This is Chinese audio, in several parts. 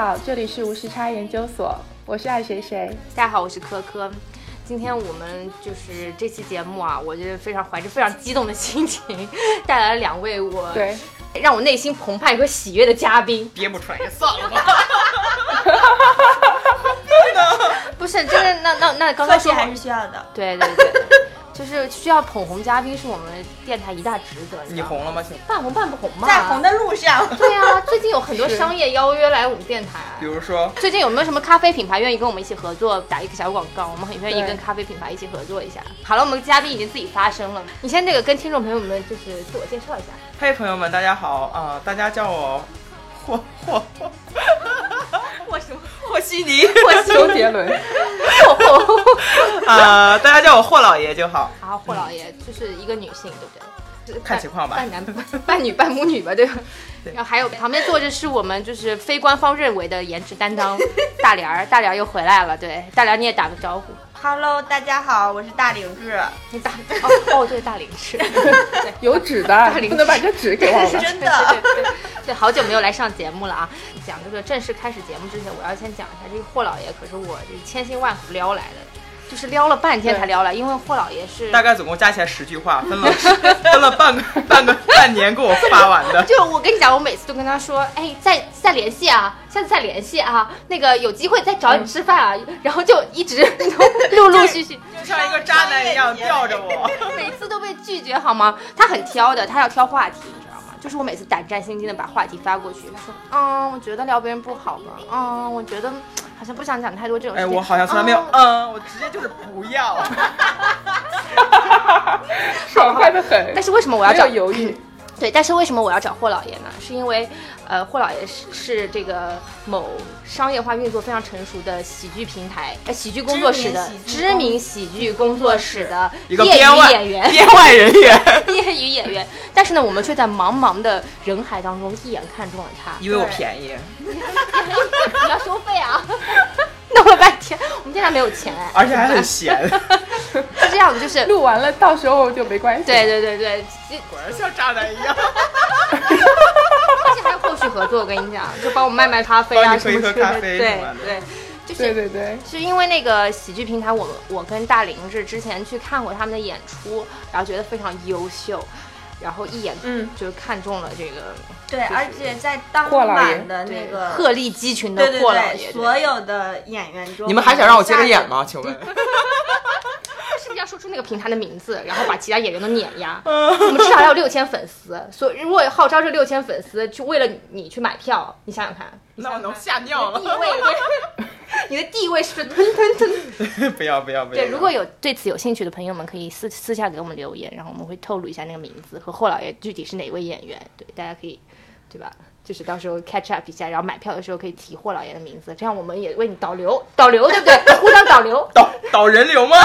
好，这里是无时差研究所，我是爱谁谁。大家好，我是科科。今天我们就是这期节目啊，我觉得非常怀着非常激动的心情，带来了两位我对让我内心澎湃和喜悦的嘉宾。憋不出来就算了吧。不是，真的，那那那刚刚说还是需要的。对对对，就是需要捧红嘉宾是我们电台一大职责。你红了吗？请半红半不红嘛？在红。的路上，对啊，最近有很多商业邀约来我们电台。比如说，最近有没有什么咖啡品牌愿意跟我们一起合作，打一个小广告？我们很愿意跟咖啡品牌一起合作一下。好了，我们嘉宾已经自己发声了，你先这个跟听众朋友们就是自我介绍一下。嘿，朋友们，大家好啊、大家叫我霍霍霍我什么？霍希尼周杰伦，啊、大家叫我霍老爷就好。啊霍老爷就是一个女性，对不对？看情况吧半男半女半母女吧，对吧？对然后还有旁边坐着是我们就是非官方认为的颜值担当大莲儿，大莲儿又回来了，对，大莲你也打个招呼，Hello，大家好，我是大领志，你大哦哦对，大灵智，对。有纸的，大不能把这纸给忘了。真的。对对对，对，好久没有来上节目了啊！讲这个正式开始节目之前，我要先讲一下这个霍老爷，可是我这千辛万苦撩来的，就是撩了半天才撩来，因为霍老爷是大概总共加起来十句话，分了分了半个半个半年给我发完的。就我跟你讲，我每次都跟他说，哎，再再联系啊，下次再联系啊，那个有机会再找你吃饭啊，然后就一直 陆陆续续，就像一个渣男一样吊着我。每次都被拒绝好吗？他很挑的，他要挑话题，你知道吗？就是我每次胆战心惊的把话题发过去，他说，嗯，我觉得聊别人不好吧，嗯，我觉得好像不想讲太多这种事哎，情。我好像从来没有，嗯嗯，我直接就是不要。爽快的很，但是为什么我要找犹豫？对，但是为什么我要找霍老爷呢？是因为，呃，霍老爷是是这个某商业化运作非常成熟的喜剧平台、呃喜剧工作室的知知名喜剧工作室的一个演员、编外人员，业余演员。但是呢，我们却在茫茫的人海当中一眼看中了他。因为我便宜，你要收费啊！弄了半天，我们电台没有钱哎，而且还很闲，是这样的，就是录完了，到时候就没关系。对对对对，这果然像渣男一样。而且还有后续合作，我跟你讲，就帮我卖卖咖啡啊什么之类的喝咖啡对什么的对，就是对对对，是因为那个喜剧平台，我们我跟大林是之前去看过他们的演出，然后觉得非常优秀，然后一眼嗯就看中了这个对，而且在当晚的那个鹤立鸡群的对对霍老爷，对，对所有的演员中，你们还想让我接着演？吗？请问？是不是要说出那个平台的名字，然后把其他演员都碾压？我们至少要有六千粉丝，所以如果号召这六千粉丝去为了你去买票，你想想看，那我能吓尿地了。位，你的地位是不是吞吞吞？不要不要不要！对，如果有对此有兴趣的朋友们，可以私私下给我们留言，然后我们会透露一下那个名字和霍老爷具体是哪位演员。对，大家可以，对吧？就是到时候 catch up 一下，然后买票的时候可以提霍老爷的名字，这样我们也为你导流，导流对不对？互相导流。导导人流吗？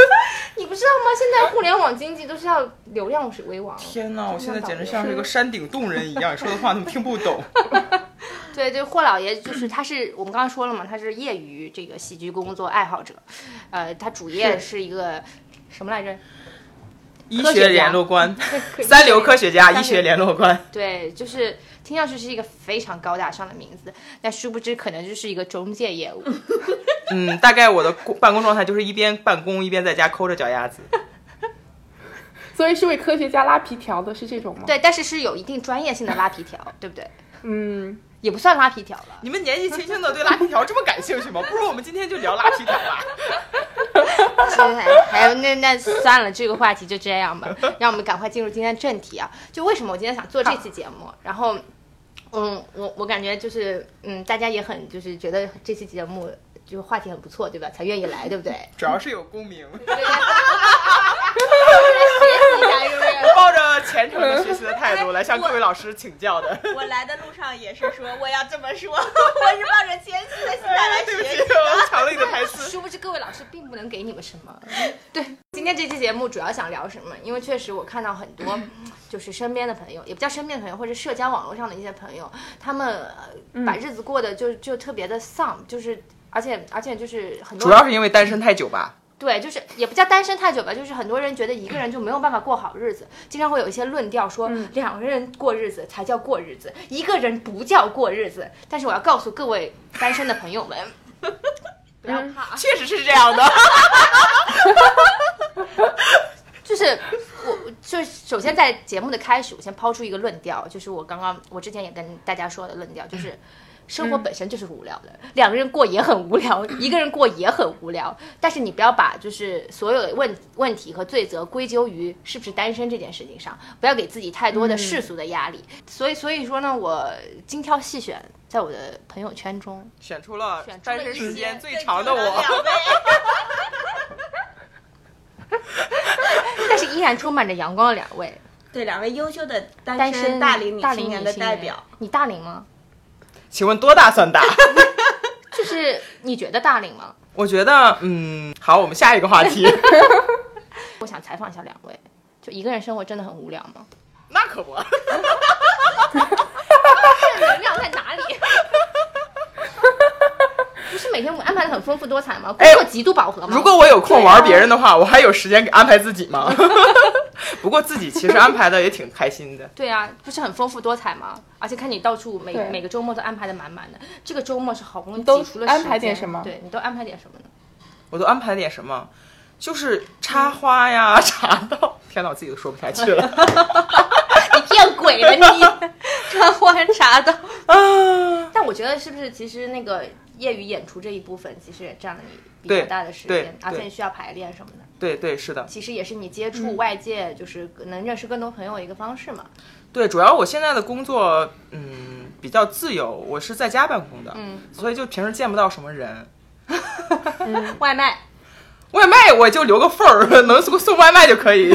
你不知道吗？现在互联网经济都是要流量为王。天哪，我现在简直像是一个山顶洞人一样，你说的话他们听不懂。对对，霍老爷就是他是我们刚刚说了嘛，他是业余这个喜剧工作爱好者，呃，他主业是一个什么来着？医学联络官，三流科学家，医学联络官。对，就是听上去是一个非常高大上的名字，但殊不知可能就是一个中介业务。嗯，大概我的工办公状态就是一边办公一边在家抠着脚丫子。所以是为科学家拉皮条的，是这种吗？，对，但是是有一定专业性的拉皮条，对不对？嗯，也不算拉皮条了。你们年纪轻轻的对拉皮条这么感兴趣吗？不如我们今天就聊拉皮条吧。还有那那算了，这个话题就这样吧，让我们赶快进入今天的正题啊！就为什么我今天想做这期节目，然后，嗯，我我感觉就是，嗯，大家也很就是觉得这期节目就是话题很不错，对吧？才愿意来，对不对？主要是有共鸣，对学习一下是不是？抱着虔诚的学习的态度来向各位老师请教的。我来的路上也是说我要这么说，我是抱着谦虚的心态来学习。我抢了你的台词。殊不知各位老师并不能给你们什么。对，今天这期节目主要想聊什么？因为确实我看到很多，就是身边的朋友，也不叫身边的朋友，或者社交网络上的一些朋友，他们呃把日子过得就就特别的丧，就是而且而且就是很多主要是因为单身太久吧。对，就是也不叫单身太久吧，就是很多人觉得一个人就没有办法过好日子，经常会有一些论调说两个人过日子才叫过日子，一个人不叫过日子。但是我要告诉各位单身的朋友们，不要怕，啊确实是这样的。就是我，就首先在节目的开始，我先抛出一个论调，就是我刚刚我之前也跟大家说的论调，就是 生活本身就是无聊的，两个人过也很无聊，一个人过也很无聊。但是你不要把就是所有的问问题和罪责归咎于是不是单身这件事情上，不要给自己太多的世俗的压力。所以所以说呢，我精挑细选，在我的朋友圈中，选出了选单身时间最长的我。但是依然充满着阳光的两位对两位优秀的单单身大龄女青年的代表，，你大龄吗？请问多大算大？就是你觉得大龄吗？我觉得，嗯，好，我们下一个话题。我想采访一下两位，就一个人生活真的很无聊吗？那可不，正能量在哪里？不是每天我安排的很丰富多彩吗？工作极度饱和吗？如果我有空玩别人的话，我还有时间给安排自己吗？不过自己其实安排的也挺开心的。对啊，不是很丰富多彩吗？而且看你到处每每个周末都安排的满满的，这个周末是好不容易都挤出了安排点什么对你都安排点什么呢？我都安排点什么？就是插花呀、茶道。天哪，我自己都说不下去了。你骗鬼了你！插花茶道。啊，但我觉得是不是其实那个业余演出这一部分，其实也占了你比较大的时间，而且你需要排练什么的。对对，是的，其实也是你接触外界，就是能认识更多朋友的一个方式嘛。对，主要我现在的工作，嗯，比较自由，我是在家办公的，嗯，所以就平时见不到什么人。外卖，外卖我就留个缝儿，能送送外卖就可以，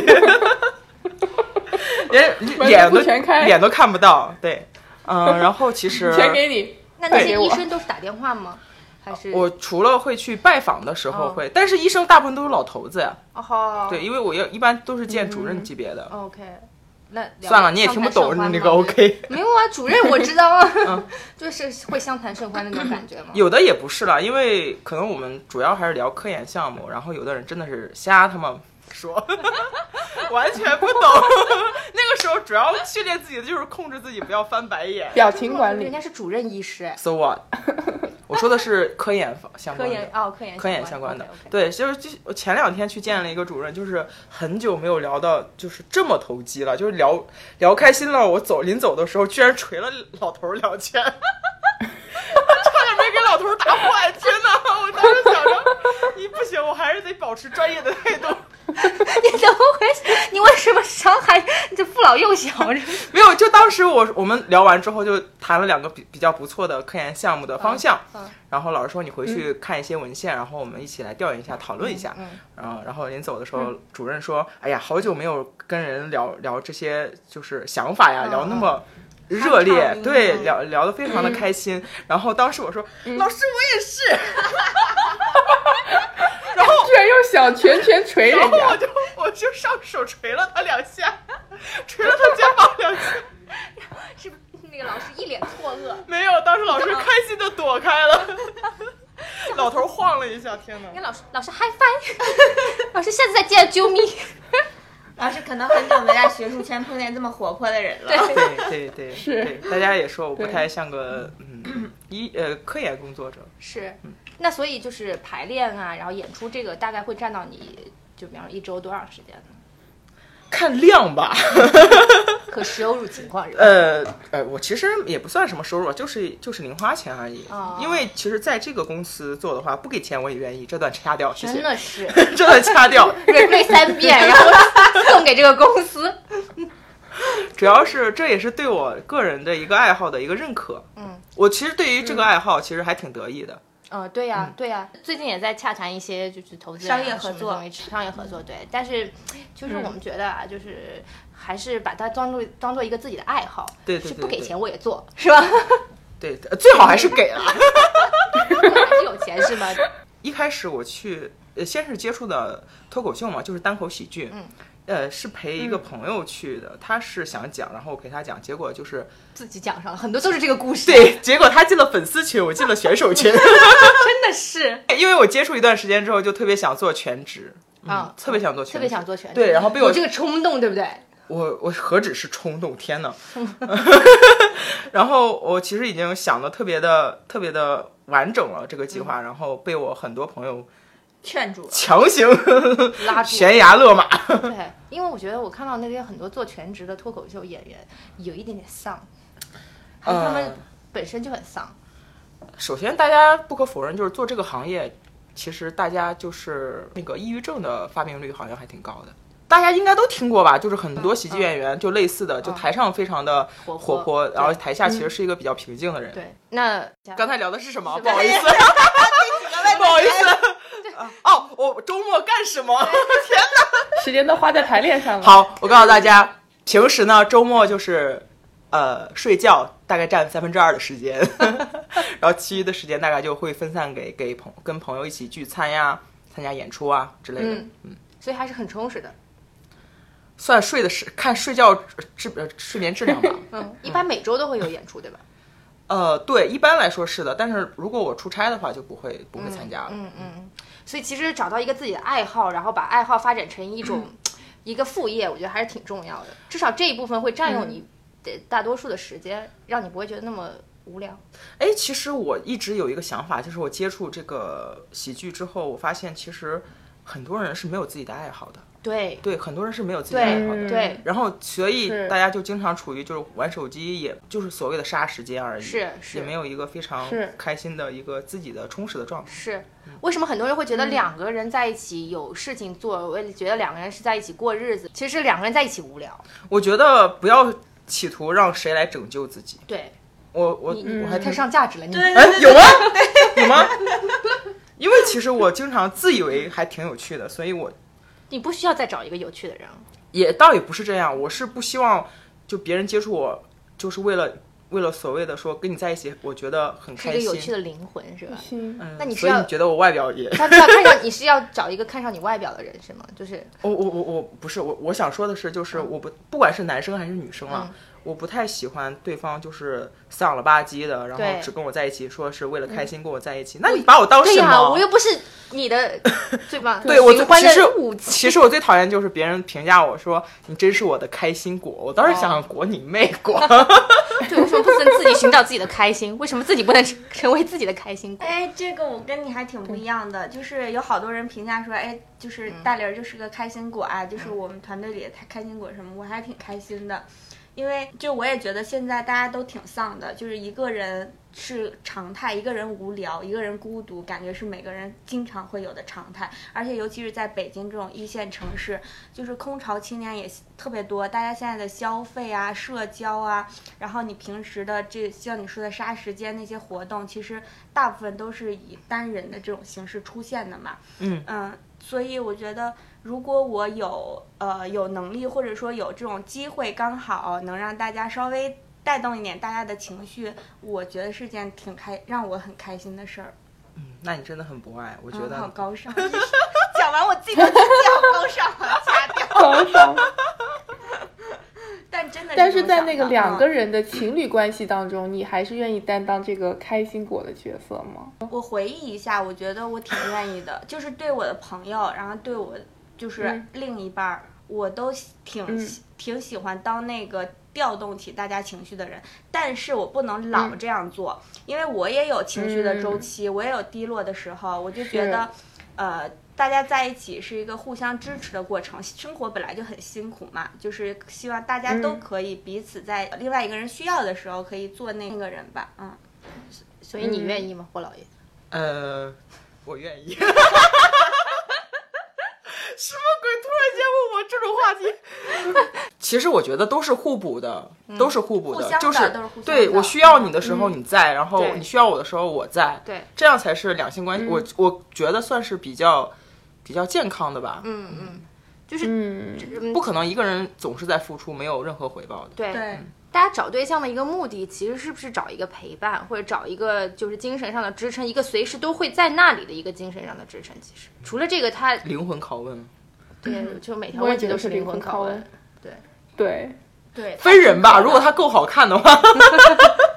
连脸都全开脸都看不到。对，嗯，然后其实 全给你。那那些医生都是打电话吗？还是我除了会去拜访的时候哦会，但是医生大部分都是老头子呀。哦，对，因为我要一般都是见主任级别的。，OK，那聊算了，你也听不懂那个 OK。没有啊，主任我知道啊，就是会相谈甚欢的那种感觉吗？有的也不是啦，因为可能我们主要还是聊科研项目，然后有的人真的是瞎他妈说，完全不懂。那个时候主要训练自己的就是控制自己不要翻白眼。表情管理，人家是主任医师，So what？我说的是科研方相科关的。研哦，科研科研相关的对，就是就我前两天去见了一个主任，就是很久没有聊到，就是这么投机了，就是聊聊开心了。我走临走的时候，居然捶了老头儿两拳，差点没给老头儿打坏。天哪！我当时想着，你不行，我还是得保持专业的态度。你怎么回事？你为什么伤害这父老幼小？没有，就当时我我们聊完之后，就谈了两个比比较不错的科研项目的方向。嗯嗯然后老师说你回去看一些文献，然后我们一起来调研一下，讨论一下。嗯然后然后临走的时候，主任说：“哎呀，好久没有跟人聊聊这些就是想法呀，嗯聊那么。”热烈，对，嗯聊聊得非常的开心。然后当时我说：“老师，我也是。居然用小拳拳捶”人家，然后我就我就上手捶了他两下，捶了他肩膀两下。是那个老师一脸错愕。没有，当时老师开心的躲开了，老头晃了一下，天哪！跟老师老师 high five，老师下次再见，救命。老师可能很久没在学术圈碰见这么活泼的人了。对对对，是对，大家也说我不太像个嗯医呃科研工作者。是，那所以就是排练啊，然后演出这个大概会占到你就比方说一周多长时间呢？看量吧，可收入情况是吧？呃呃，我其实也不算什么收入，就是就是零花钱而已。哦因为其实在这个公司做的话，不给钱我也愿意，这段掐掉，谢谢。真的是 这段掐掉，replay 三遍，然后送给这个公司。主要是这也是对我个人的一个爱好的一个认可。嗯，我其实对于这个爱好其实还挺得意的。呃，对呀、对呀、最近也在洽谈一些就是投资啊商业合作商业合作对，但是就是我们觉得啊，就是还是把它当做当做一个自己的爱好，对对对对是不给钱我也做，是吧？对，呃最好还是给了。还是有钱是吗？一开始我去，呃，先是接触的脱口秀嘛，就是单口喜剧。嗯。呃，是陪一个朋友去的，他是想讲，然后我陪他讲，结果就是自己讲上了，很多都是这个故事。对，结果他进了粉丝群，我进了选手群 真的是因为我接触一段时间之后，就特别想做全职，啊，特别想做全职，特别想做全职。对，然后被我有这个冲动，对不对？我我何止是冲动，天呐！然后我其实已经想的特别的特别的完整了这个计划，然后被我很多朋友劝住了。强行 拉住。悬崖勒马。对，因为我觉得我看到那边很多做全职的脱口秀演员有一点点丧，还是他们呃本身就很丧。首先，大家不可否认，就是做这个行业，其实大家就是那个抑郁症的发病率好像还挺高的。大家应该都听过吧？就是很多喜剧演员就类似的，就台上非常的活活泼，然后台下其实是一个比较平静的人。对，那刚才聊的是什么？不好意思，不好意思。啊 哦，我周末干什么？时间都花在排练上了。，好，我告诉大家，平时呢，周末就是呃睡觉，大概占三分之二的时间，然后其余的时间大概就会分散给给朋跟朋友一起聚餐呀、参加演出啊之类的。嗯，所以还是很充实的。算睡的是看睡觉质呃睡眠质量吧。嗯，一般每周都会有演出，对吧？呃，对，一般来说是的，但是如果我出差的话，就不会不会参加了。嗯嗯，所以其实找到一个自己的爱好，然后把爱好发展成一种、一个副业，我觉得还是挺重要的。至少这一部分会占用你的大多数的时间，让你不会觉得那么无聊。哎，其实我一直有一个想法，就是我接触这个喜剧之后，我发现其实很多人是没有自己的爱好的。对对，很多人是没有自己的爱好对，然后，所以大家就经常处于就是玩手机，也就是所谓的杀时间而已，是是也没有一个非常开心的一个自己的充实的状态。是，为什么很多人会觉得两个人在一起有事情做，我也觉得两个人是在一起过日子，其实是两个人在一起无聊。我觉得不要企图让谁来拯救自己。对我我我还太上价值了，你对哎有吗？有吗？因为其实我经常自以为还挺有趣的，所以我你不需要再找一个有趣的人了。也倒也不是这样，我是不希望就别人接触我，就是为了为了所谓的说跟你在一起，我觉得很开心。一个有趣的灵魂，是吧？嗯，嗯那你是要所以你觉得我外表也？他是要看上你是要找一个看上你外表的人是吗？就是 我我我我不是我我想说的是，就是我不不管是男生还是女生啊，嗯我不太喜欢对方就是丧了吧唧的，然后只跟我在一起，说是为了开心跟我在一起。那你把我当什对呀、么？我又不是你的 对吧？对我最循环其实我最讨厌就是别人评价我说你真是我的开心果，我当时想哦果你妹果。对，为什么不能自己寻找自己的开心？为什么自己不能成成为自己的开心果？哎，这个我跟你还挺不一样的，就是有好多人评价说，哎，就是大玲儿就是个开心果啊，就是我们团队里的开心果什么，我还挺开心的。因为就我也觉得现在大家都挺丧的，就是一个人是常态，一个人无聊，一个人孤独，感觉是每个人经常会有的常态。而且尤其是在北京这种一线城市，就是空巢青年也特别多，大家现在的消费啊、社交啊，然后你平时的这像你说的杀时间那些活动，其实大部分都是以单人的这种形式出现的嘛。嗯嗯，所以我觉得，如果我有呃有能力，或者说有这种机会，刚好能让大家稍微带动一点大家的情绪，我觉得是件挺开让我很开心的事儿。嗯那你真的很博爱，我觉嗯，好。高尚。讲完我自己都觉得自己好高尚啊，掐掉。高尚。但真的但是在那个两个嗯人的情侣关系当中，你还是愿意担当这个开心果的角色吗？我回忆一下，我觉得我挺愿意的，就是对我的朋友，然后对我就是嗯另一半儿，我都喜挺、嗯挺喜欢当那个调动起大家情绪的人，但是我不能老嗯这样做，因为我也有情绪的周期，我也有低落的时候，我就觉得，呃。大家在一起是一个互相支持的过程，生活本来就很辛苦嘛，就是希望大家都嗯可以彼此在另外一个人需要的时候可以做那个人吧，嗯。所以你愿意吗，霍老爷？呃，我愿意。什么鬼？突然间问我这种话题？其实我觉得都是互补的，都是互补的，就是对我需要你的时候你在，然后你需要我的时候我在，对，这样才是两性关系。我我觉得算是比较比较健康的吧。嗯嗯，就是不可能一个人总是在付出，没有任何回报的。对对，大家找对象的一个目的，其实是不是找一个陪伴，或者找一个就是精神上的支撑，一个随时都会在那里的一个精神上的支撑？其实除了这个，他灵魂拷问，对，就每条问题都是灵灵魂拷问魂拷问。对对，对，分人吧，如果他够好看的话，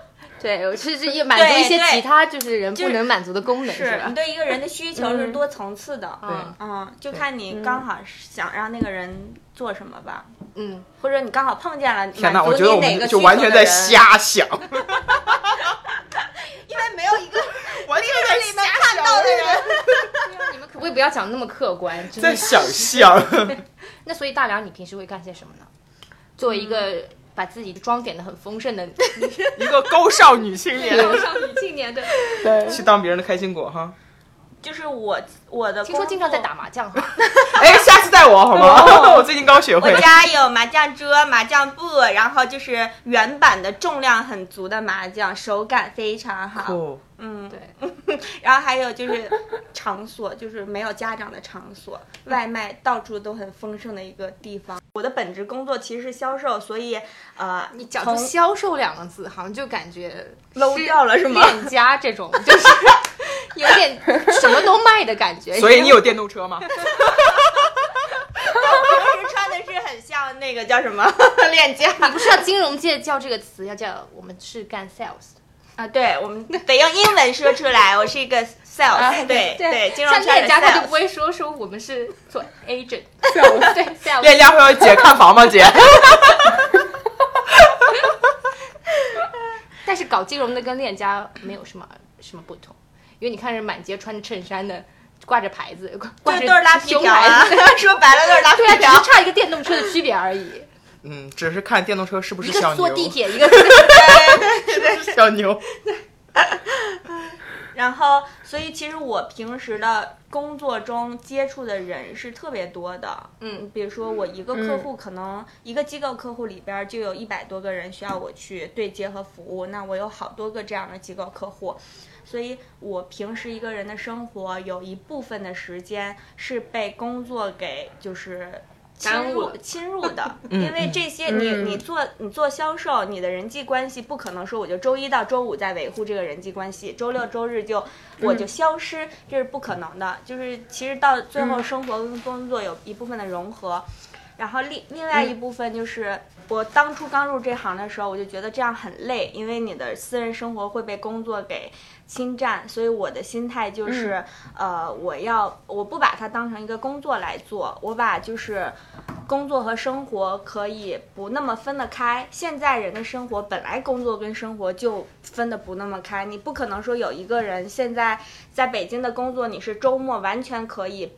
对，我是是也 满足一些其他就是人不能满足的功能，吧是你？对一个人的需求是多层次的。嗯嗯，就看你刚好想让那个人做什么吧，嗯，或者你刚好碰见了天哪，满足我觉得我你哪个们就完全在瞎想，因为没有一个 完全在里面看到的人。你们可不可以不要讲那么客观？真的在想象。那所以大梁，你平时会干些什么呢？作为一个把自己装点的很丰盛的 一个高少女青年少女青年的，对，去当别人的开心果哈。就是我我的听说经常在打麻将哈。哎，下次带我好吗？我最近刚学会我。家有麻将桌、麻将布，然后就是原版的重量很足的麻将，手感非常好。酷嗯，对，然后还有就是场所，就是没有家长的场所，外卖到处都很丰盛的一个地方。我的本职工作其实是销售，所以呃，你讲出“销售”两个字，好像就感觉 low 掉了是吗？店家这种，就是 有点什么都卖的感觉。所以你有电动车吗？平时穿的是很像那个叫什么链家你不是要金融界叫这个词，要叫我们是干 sales 的。啊？对，我们得用英文说出来。我是一个 sales，、对对，金融像圈的店家他就不。会说说我们是做 agent，对 sales。链 家会要姐看房吗？姐，但是搞金融的跟链家没有什么什么不同，因为你看人满街穿着衬衫的，挂着牌子，挂都是拉皮胸条啊牌子，说白了都是拉皮对啊，只条。是差一个电动车的区别而已。嗯，只是看电动车是不是小牛，坐地铁，一个小牛。然后，所以其实我平时的工作中接触的人是特别多的。嗯，比如说我一个客户，可能一个机构客户里边就有一百多个人需要我去对接和服务，那我有好多个这样的机构客户。所以我平时一个人的生活有一部分的时间是被工作给就是侵入侵入的，嗯因为这些你嗯你做你做销售，你的人际关系不可能说我就周一到周五在维护这个人际关系，周六周日就我就消失，这是不可能的。就是其实到最后，生活跟工作有一部分的融合。然后另另外一部分就是，我当初刚入这行的时候，我就觉得这样很累，因为你的私人生活会被工作给侵占，所以我的心态就是，呃，我要我不把它当成一个工作来做，我把就是工作和生活可以不那么分得开。现在人的生活本来工作跟生活就分得不那么开，你不可能说有一个人现在在北京的工作，你是周末完全可以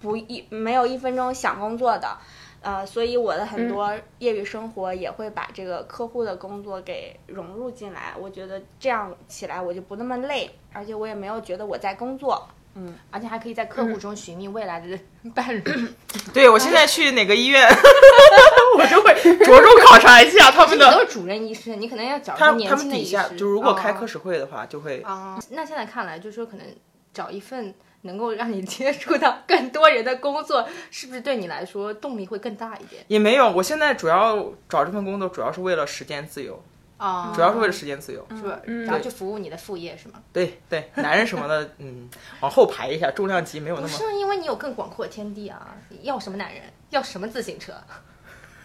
不一没有一分钟想工作的。呃，所以我的很多业余生活也会把这个客户的工作给融入进来。我觉得这样起来我就不那么累，而且我也没有觉得我在工作。嗯而且还可以在客户中寻觅未来的 伴侣。对我现在去哪个医院，我就会着重考察一下他们的。你都是主任医师，你可能要找他一个年他们底轻的医师。下就如果开哦科室会的话，就会啊、那现在看来，就是说可能找一份能够让你 接触到更多人的工作，是不是对你来说动力会更大一点？也没有。我现在主要找这份工作，主要是为了时间自由，啊、主要是为了时间自由。是吧？然后去服务你的副业是吗？对对，男人什么的，嗯，往后排一下，重量级没有那么。不是因为你有更广阔的天地啊！要什么男人？要什么自行车？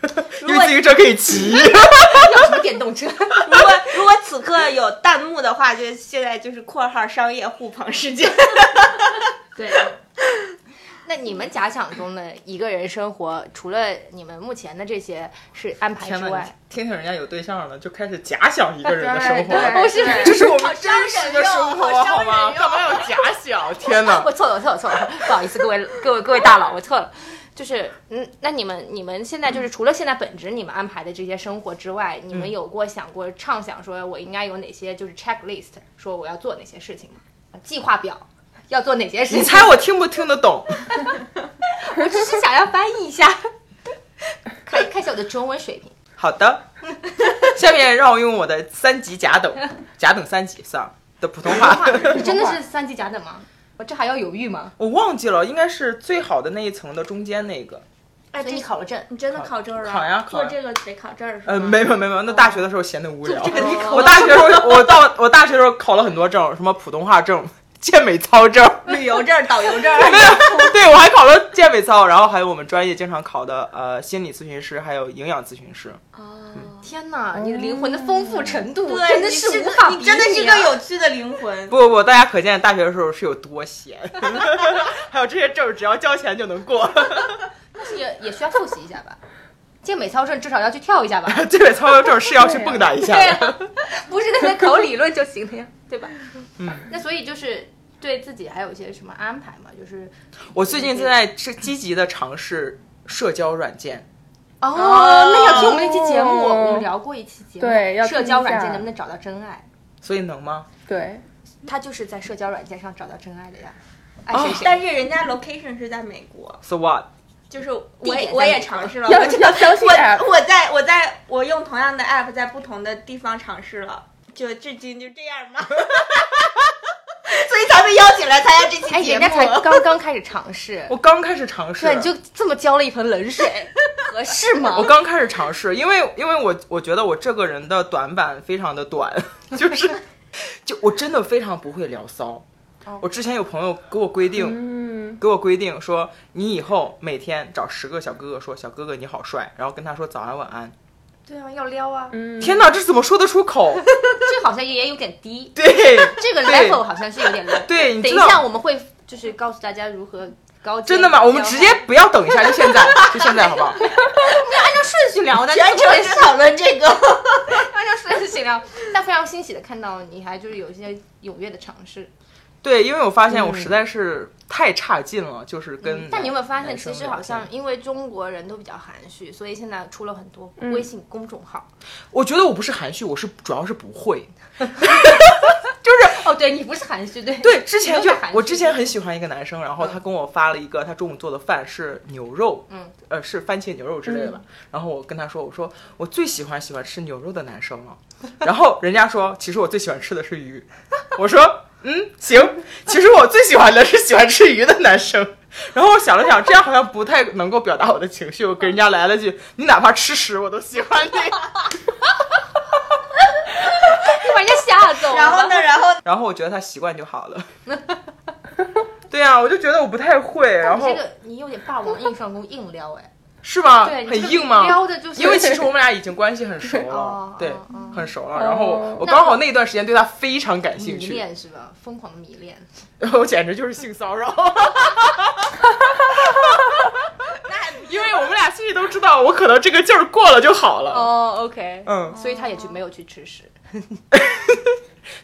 因为自行车可以骑。要什么电动车？如果如果此刻有弹幕的话，就现在就是括号商业互捧事件。对。那你们假想中的一个人生活，除了你们目前的这些是安排，之外，听听人家有对象了，就开始假想一个人的生活。不是这是我们真实的生活，好好吗？干嘛要假想？天哪！我错了，我错了，错了，不好意思，各位各位各位大佬，我错了。就是，嗯，那你们你们现在就是除了现在本职你们安排的这些生活之外，你们有过想过畅想说我应该有哪些就是 checklist，说我要做哪些事情吗？啊计划表要做哪些事情？你猜我听不听得懂？我只是想要翻译一下，看看一下我的中文水平。好的，下面让我用我的三级甲等，甲等三级算了的普通话。你真的是三级甲等吗？我这还要犹豫吗？我忘记了，应该是最好的那一层的中间那个。哎，所以你考了证，你真的考证了？考呀考做这个得考证是吗？呃，没有没有没有，那大学的时候闲得无聊。这个你考 我大学时候，我到我大学时候考了很多证，什么普通话证、健美操证，旅游证、导游证，对我还考了健美操，然后还有我们专业经常考的呃心理咨询师，还有营养咨询师。哦天哪，你的灵魂的丰富程度对，真的是无法比你真的是个有趣的灵魂。不不不，大家可见大学的时候是有多闲，还有这些证只要交钱就能过。但是也也需要复习一下吧。健美操证至少要去跳一下吧，健美操证是要去蹦跶一下的。对、不是那边考理论就行了呀，对吧？嗯，那所以就是对自己还有一些什么安排嘛？就是我最近正在是积极的尝试社交软件。哦，那要听我们那期节目，哦我们聊过一期节目，对要社交软件能不能找到真爱？所以能吗？对，他就是在社交软件上找到真爱的呀，爱哦谁谁。但是人家 location 是在美国，So what？就是我也我也尝试了，要我要相信我我在我在我用同样的 app 在不同的地方尝试了，就至今就这样吗？所以才被邀请来参加这期哎，节目。人家才刚刚开始尝试，我刚开始尝试，对，你就这么浇了一盆冷水，合适吗？我刚开始尝试，因为因为我我觉得我这个人的短板非常的短，就是就我真的非常不会聊骚。我之前有朋友给我规定，嗯，给我规定说，你以后每天找十个小哥哥说小哥哥你好帅，然后跟他说早安晚安。对啊，要撩啊，嗯天哪，这怎么说得出口？这好像也有点低，对这个 level 好像是有点 low。对，你等一下我们会就是告诉大家如何高阶真的吗？我们直接不要等一下，就现在，就现在好不好？要按照顺序聊的，全程是讨论这个。按照顺序聊。但非常欣喜的看到你还就是有一些踊跃的尝试。对，因为我发现我实在是太差劲了，就是跟。嗯但你有没有发现，其实好像因为中国人都比较含蓄，所以现在出了很多嗯微信公众号。我觉得我不是含蓄，我是主要是不会。就是哦，对你不是含蓄，对对，之前就我之前很喜欢一个男生，然后他跟我发了一个他中午做的饭是牛肉，嗯，呃，是番茄牛肉之类的吧。然后我跟他说，我说我最喜欢喜欢吃牛肉的男生了。然后人家说，其实我最喜欢吃的是鱼。我说，嗯，行，其实我最喜欢的是喜欢吃鱼的男生。然后我想了想，这样好像不太能够表达我的情绪，我给人家来了句：“你哪怕吃屎，我都喜欢你。你把人家吓走了。然后呢，？然后 ”然后我觉得他习惯就好了。对呀、我就觉得我不太会，然后这个你有点霸王硬上弓，硬撩哎，是吗？很硬吗？撩的就是因为其实我们俩已经关系很熟了 哦，对很熟了。然后哦我刚好那段时间对他非常感兴趣，迷恋是吧？疯狂的迷恋。我简直就是性骚扰。因为我们俩心里都知道，我可能这个劲儿过了就好了。哦，OK，嗯，所以他也去没有去吃屎。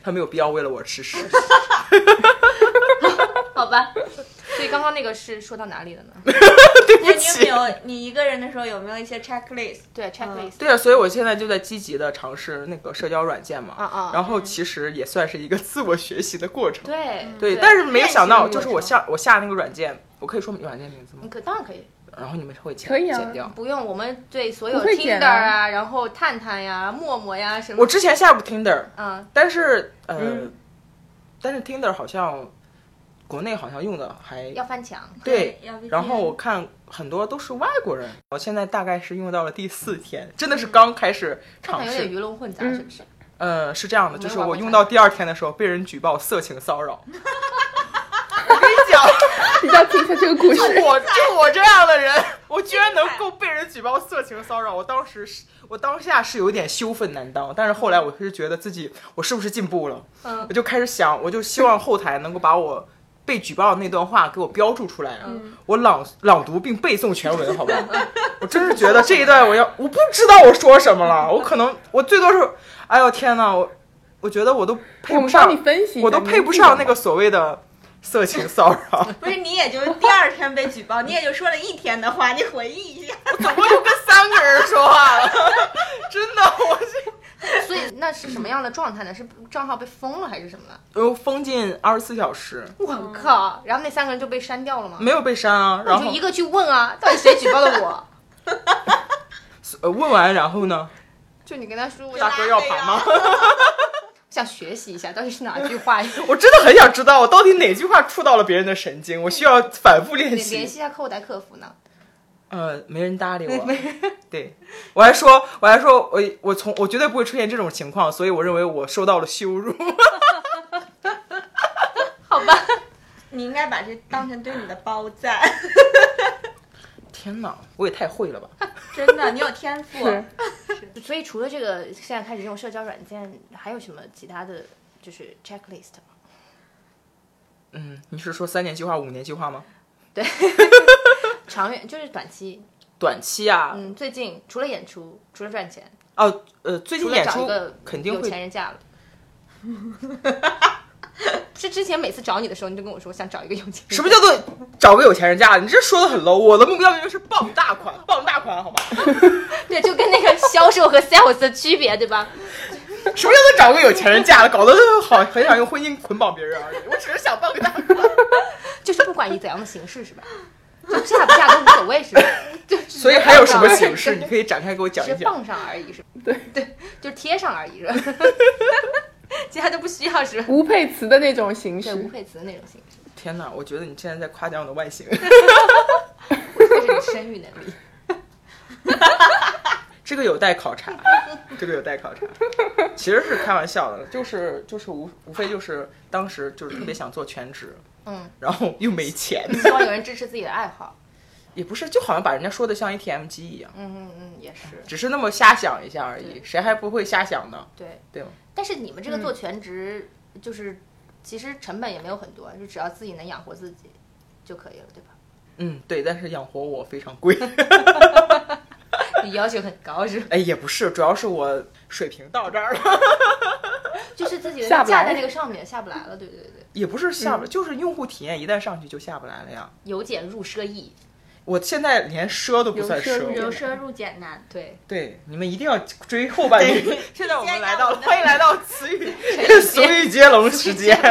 他没有必要为了我吃屎。好吧，所以刚刚那个是说到哪里了呢？对不起你有没起。有你一个人的时候有没有一些 checklist？对，checklist。对啊，所以我现在就在积极的尝试那个社交软件嘛。啊啊然后其实也算是一个自我学习的过程。对对，但是没有想到，就是我下我下那个软件，我可以说软件名字吗你？可当然可以，然后你们会剪可以啊剪掉。不用我们对所有 Tinder 啊啊，然后探探呀、陌陌呀什么，我之前下过 Tinder，嗯，但是呃，嗯但是 Tinder 好像国内好像用的还要翻墙。对 然后我看很多都是外国人，我现在大概是用到了第四天，真的是刚开始尝探探有点试。鱼龙混杂，嗯是不是？呃，是这样的，就是我用到第二天的时候，被人举报色情骚扰。我跟你讲，你要听一下这个故事。就我就我这样的人，我居然能够被人举报色情骚扰，我当时是，我当下是有点羞愤难当，但是后来我是觉得自己我是不是进步了，嗯我就开始想，我就希望后台能够把我被举报的那段话给我标注出来，我朗朗读并背诵全文，好吧？我真是觉得这一段我要，我不知道我说什么了，我可能我最多是，哎呦天哪，我我觉得我都配不上我你，分析一下，我都配不上那个所谓的色情骚扰。不是你也就第二天被举报，你也就说了一天的话，你回忆一下。总共就跟三个人说话了，真的，我这那是什么样的状态呢？是账号被封了还是什么呢？我封禁二十四小时，我靠！然后那三个人就被删掉了吗？没有被删啊。然后就一个去问啊，到底谁举报的我？呃问完，然后呢？就你跟他说，大哥要盘吗？想学习一下，到底是哪句话？我真的很想知道，我到底哪句话触到了别人的神经，我需要反复练习联。系一下客户台客服呢？呃，没人搭理我。对，我还说，我还说，我我从我绝对不会出现这种情况，所以我认为我受到了羞辱。好吧，你应该把这当成对你的褒赞。天哪，我也太会了吧！真的，你有天赋。所以除了这个，现在开始用社交软件，还有什么其他的就是 checklist 吗？嗯，你是说三年计划、五年计划吗？对，长远就是短期。短期啊，嗯，最近除了演出，除了赚钱，哦，呃，最近演出肯定会钱人嫁了。是之前每次找你的时候，你就跟我说想找一个有钱人。什么叫做找个有钱人嫁？你这说的很 low。我的目标明明是傍大款，傍大款，好吗？对，就跟那个销售和 sales 的区别，对吧？什么叫做找个有钱人嫁了？搞得好很想用婚姻捆绑别人而已。我只是想傍个大款。就是不管以怎样的形式，是吧？就下不下都无所谓，是吧？就所以还有什么形式？你可以展开给我讲一讲。是放上而已，是吧？对对，就是贴上而已，是吧？其他都不需要，是吧？无配词的那种形式。配词的那种形式，天哪，我觉得你现在在夸奖我的外形。我这是你生育能力。这个有待考察，这个有待考察。其实是开玩笑的，就是就是无无非就是当时就是特别想做全职，嗯，然后又没钱，希望有人支持自己的爱好。也不是，就好像把人家说的像 ATM 机一样，嗯嗯嗯，也是。只是那么瞎想一下而已，谁还不会瞎想呢？对对吗？但是你们这个做全职，就是其实成本也没有很多，就只要自己能养活自己就可以了，对吧？嗯，对，但是养活我非常贵。你要求很高是吧？哎，也不是，主要是我水平到这儿了，就是自己的下架在那个上面下不来了，对对对对，也不是下不，就是用户体验一旦上去就下不来了呀。由俭入奢易。我现在连奢都不算奢入，由奢入俭难。对，对，你们一定要追后半句。现在我们来到了，欢迎来到词语语俗 语接龙时间。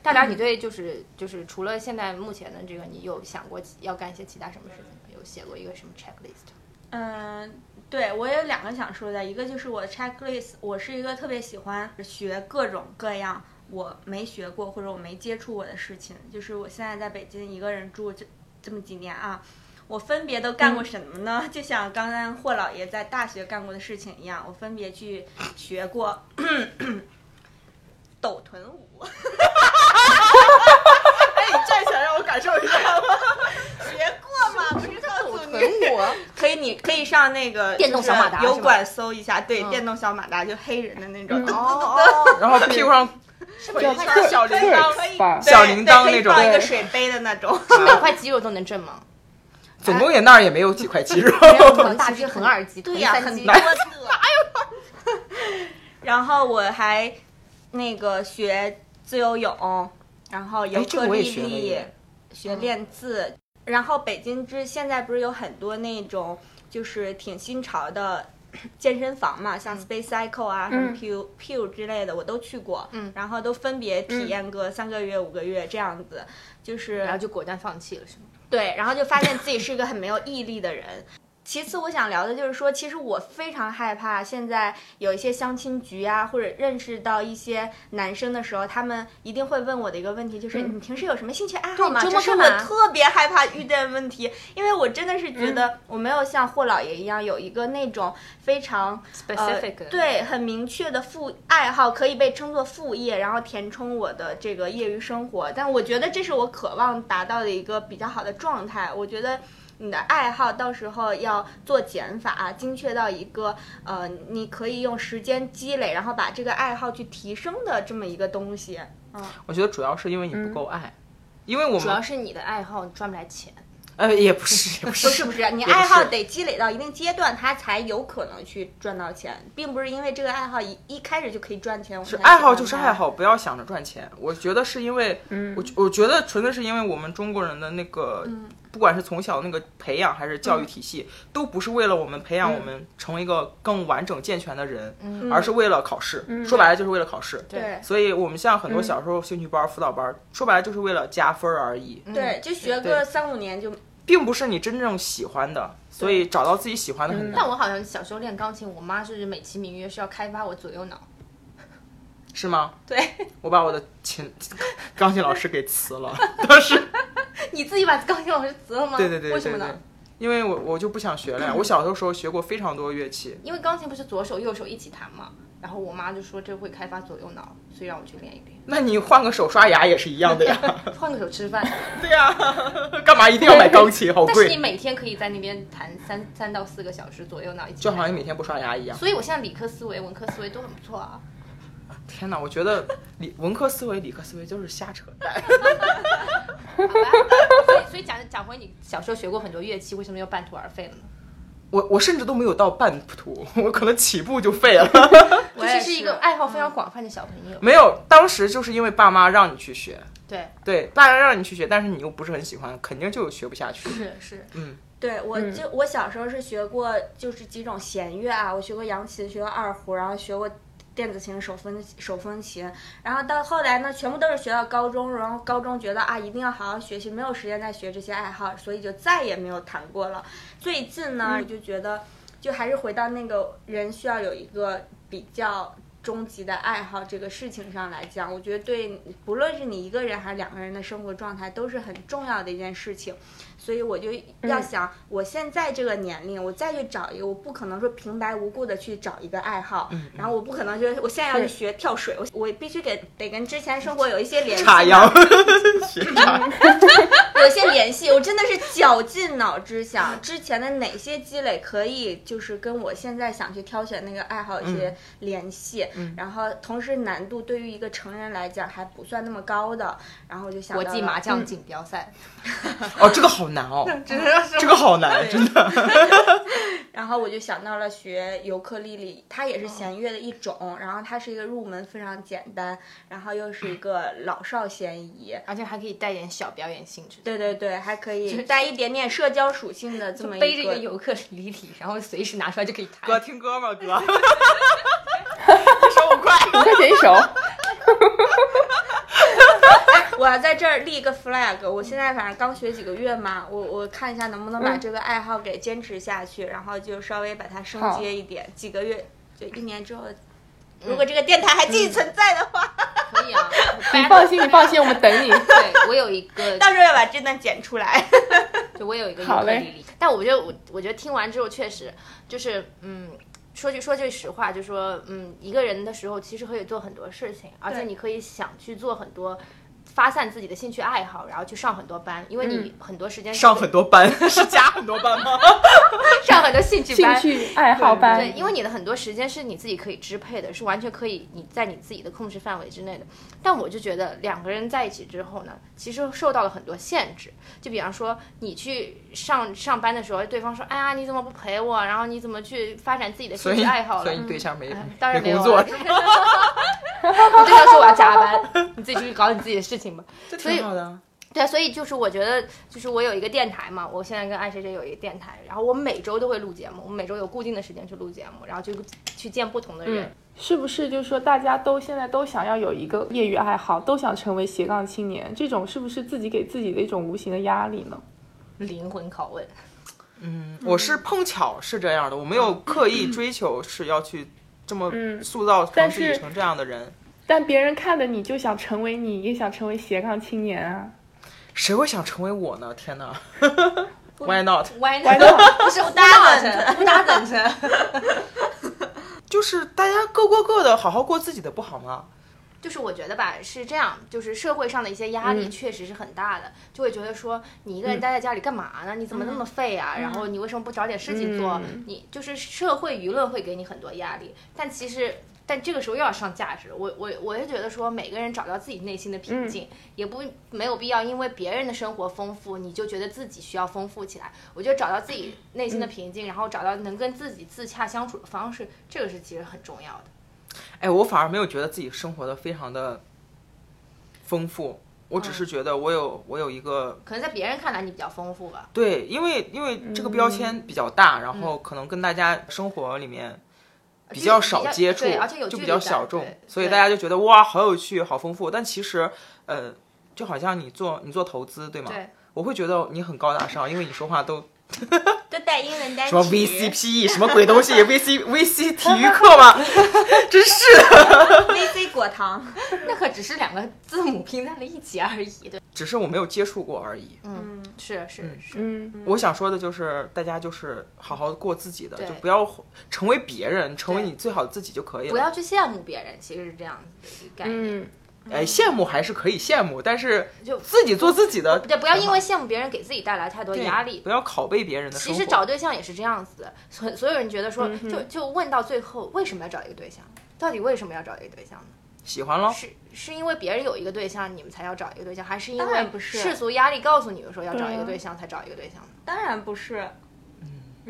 大梁，你对就是就是除了现在目前的这个，你有想过要干一些其他什么事情吗？有写过一个什么 checklist？嗯，对我有两个想说的，一个就是我的 checklist，我是一个特别喜欢学各种各样我没学过或者我没接触过的事情。就是我现在在北京一个人住这这么几年啊，我分别都干过什么呢？就像刚刚霍老爷在大学干过的事情一样，我分别去学过 抖臀舞。哎，你站起来让我感受一下吧。学过吗？不是特臀舞，可以，你可以上那个电动小马达油管搜一下，对，嗯电动小马达就黑人的那种。哦，然后屁股上小铃铛，可以对小铃铛对可以那种放一个水杯的那种。每块肌肉都能震吗？总共也那儿也没有几块肌肉。没有臀大肌、很二肌、对呀，很多。的。然后我还那个学自由泳，然后尤哎这克里个我也学了里，学练字。然后北京之现在不是有很多那种就是挺新潮的 健身房嘛，像 Space Cycle 啊、什么嗯 Pew Pew 之类的，我都去过。嗯然后都分别体验个三个月、五个月这样子，就是然后就果断放弃了，是吗？对，然后就发现自己是一个很没有毅力的人。其次，我想聊的就是说，其实我非常害怕现在有一些相亲局啊，或者认识到一些男生的时候，他们一定会问我的一个问题，就是、你平时有什么兴趣爱好吗？这是我特别害怕遇见问题，因为我真的是觉得我没有像霍老爷一样有一个那种非常 Specific 呃、对很明确的副爱好，可以被称作副业，然后填充我的这个业余生活。但我觉得这是我渴望达到的一个比较好的状态。我觉得你的爱好到时候要做减法，精确到一个呃，你可以用时间积累，然后把这个爱好去提升的这么一个东西。嗯，我觉得主要是因为你不够爱，因为我们主要是你的爱好赚不来钱。呃也不是 也不是不是不是，你爱好得积累到一定阶段，它才有可能去赚到钱，并不是因为这个爱好一一开始就可以赚钱。我是爱好就是爱好，不要想着赚钱。我觉得是因为，我我觉得纯粹是因为我们中国人的那个，不管是从小那个培养还是教育体系，都不是为了我们培养我们成为一个更完整健全的人，而是为了考试。说白了就是为了考试。对所以我们像很多小时候兴趣班、辅导班，说白了就是为了加分而已，对，就学个三五年就并不是你真正喜欢的。所以找到自己喜欢的很难。但我好像小时候练钢琴，我妈是美其名曰是要开发我左右脑。是吗？对，我把我的琴 钢琴老师给辞了，当时。你自己把钢琴老师辞了吗？对对对对为什么呢？因为我我就不想学了呀。我小的时候学过非常多乐器，因为钢琴不是左手右手一起弹吗？然后我妈就说这会开发左右脑，所以让我去练一练。那你换个手刷牙也是一样的呀。换个手吃饭，对呀，干嘛一定要买钢琴？好贵但是你，每天可以在那边弹三三到四个小时左右脑一起。就好像你每天不刷牙一样。所以我现在理科思维、文科思维都很不错啊。天哪，我觉得理 文科思维、理科思维就是瞎扯淡。好吧，所以所以讲讲回你小时候学过很多乐器，为什么又半途而废了呢？我我甚至都没有到半途，我可能起步就废了。就也是一个爱好非常广泛的小朋友。没有，当时就是因为爸妈让你去学，对，对，爸妈让你去学，但是你又不是很喜欢，肯定就学不下去。是是，嗯对，我嗯就我小时候是学过，就是几种弦乐啊，我学过扬琴，学过二胡，然后学过电子琴、手风手风琴，然后到后来呢，全部都是学到高中，然后高中觉得啊，一定要好好学习，没有时间再学这些爱好，所以就再也没有弹过了。最近呢，我就觉得，就还是回到那个人需要有一个比较。终极的爱好这个事情上来讲，我觉得对，不论是你一个人还是两个人的生活状态，都是很重要的一件事情。所以我就要想，我现在这个年龄，我再去找一个，我不可能说平白无故的去找一个爱好，然后我不可能说我现在要去学跳水，我我必须给得跟之前生活有一些联系嘛，插秧，有些联系，我真的是绞尽脑汁想之前的哪些积累可以就是跟我现在想去挑选那个爱好有一些联系，然后同时难度对于一个成人来讲还不算那么高的，然后我就想国际麻将锦标赛，哦，这个好难哦，这个好难，真的。然后我就想到了学尤克里里，它也是弦乐的一种，然后它是一个入门非常简单，然后又是一个老少咸宜。而且还可以带点小表演性质。对对对，还可以带一点点社交属性的这么一背着一个尤克里里，然后随时拿出来就可以弹。哥，听歌吗？哥，一手五块。五块钱一首，我要在这儿立一个 flag，我现在反正刚学几个月嘛，我我看一下能不能把嗯这个爱好给坚持下去，然后就稍微把它升好阶一点，几个月就一年之后，如果这个电台还继续存在的话，可以啊，你放心，你放心，我们等你。对我有一个，到时候要把这段剪出来。就我有一个尤好嘞克里里，但我觉得我我觉得听完之后确实就是嗯。说句说句实话，就说嗯，一个人的时候其实可以做很多事情，而且你可以想去做很多发散自己的兴趣爱好，然后去上很多班，因为你很多时间是上很多班，是加很多班吗？上很多兴趣班兴，趣爱好班，对，因为你的很多时间是你自己可以支配的，是完全可以你在你自己的控制范围之内的。但我就觉得两个人在一起之后呢，其实受到了很多限制。就比方说，你去上上班的时候，对方说：“哎呀，你怎么不陪我？然后你怎么去发展自己的兴趣爱好了所以？”你对象没哎当然没有没工作？我 对象说我要加班，你自己去搞你自己的事情吧。这所以挺好的。对，所以就是我觉得，就是我有一个电台嘛，我现在跟爱谁谁有一个电台，然后我每周都会录节目，我每周有固定的时间去录节目，然后就去见不同的人。是不是就是说大家都现在都想要有一个业余爱好，都想成为斜杠青年？这种是不是自己给自己的一种无形的压力呢？灵魂拷问，嗯我是碰巧是这样的，我没有刻意追求是要去这么嗯塑造但是成自己成这样的人。但别人看的你就想成为你，也想成为斜杠青年啊！谁会想成为我呢？天哪！Why not？歪歪的的不是不搭等不搭等成。就是大家各过各的，好好过自己的，不好吗？就是我觉得吧，是这样，就是社会上的一些压力嗯确实是很大的，就会觉得说你一个人待在家里干嘛呢？你怎么那么废啊？然后你为什么不找点事情做？嗯你就是社会舆论会给你很多压力，但其实。但这个时候又要上价值，我我我是觉得说每个人找到自己内心的平静，也不没有必要因为别人的生活丰富，你就觉得自己需要丰富起来。我觉得找到自己 内心的平静，然后找到能跟自己自洽相处的方式，这个是其实很重要的。哎，我反而没有觉得自己生活的非常的丰富，我只是觉得我有我有一个可能在别人看来你比较丰富吧。对，因为因为这个标签比较大，然后可能跟大家生活里面比较少接触，而且有就比较小众，所以大家就觉得哇，好有趣，好丰富。但其实，呃，就好像你做你做投资，对吗？对我会觉得你很高大上，因为你说话都 都带英文单词。什么 VCPE 什么鬼东西，VC VC 体育课吗？真是的，VC 果糖。那可只是两个字母拼在了一起而已。对，只是我没有接触过而已。嗯，是是是，嗯，我想说的就是，大家就是好好过自己的，就不要成为别人，成为你最好的自己就可以了。不要去羡慕别人，其实是这样子的一个概念。嗯，哎，羡慕还是可以羡慕，但是就自己做自己的，对，不要因为羡慕别人给自己带来太多压力。不要拷贝别人的生活。其实找对象也是这样子的，所所有人觉得说，就就问到最后，为什么要找一个对象？到底为什么要找一个对象呢？喜欢咯，是是因为别人有一个对象，你们才要找一个对象，还是因为不是世俗压力告诉你们说要找一个对象才找一个对象呢？当然不是，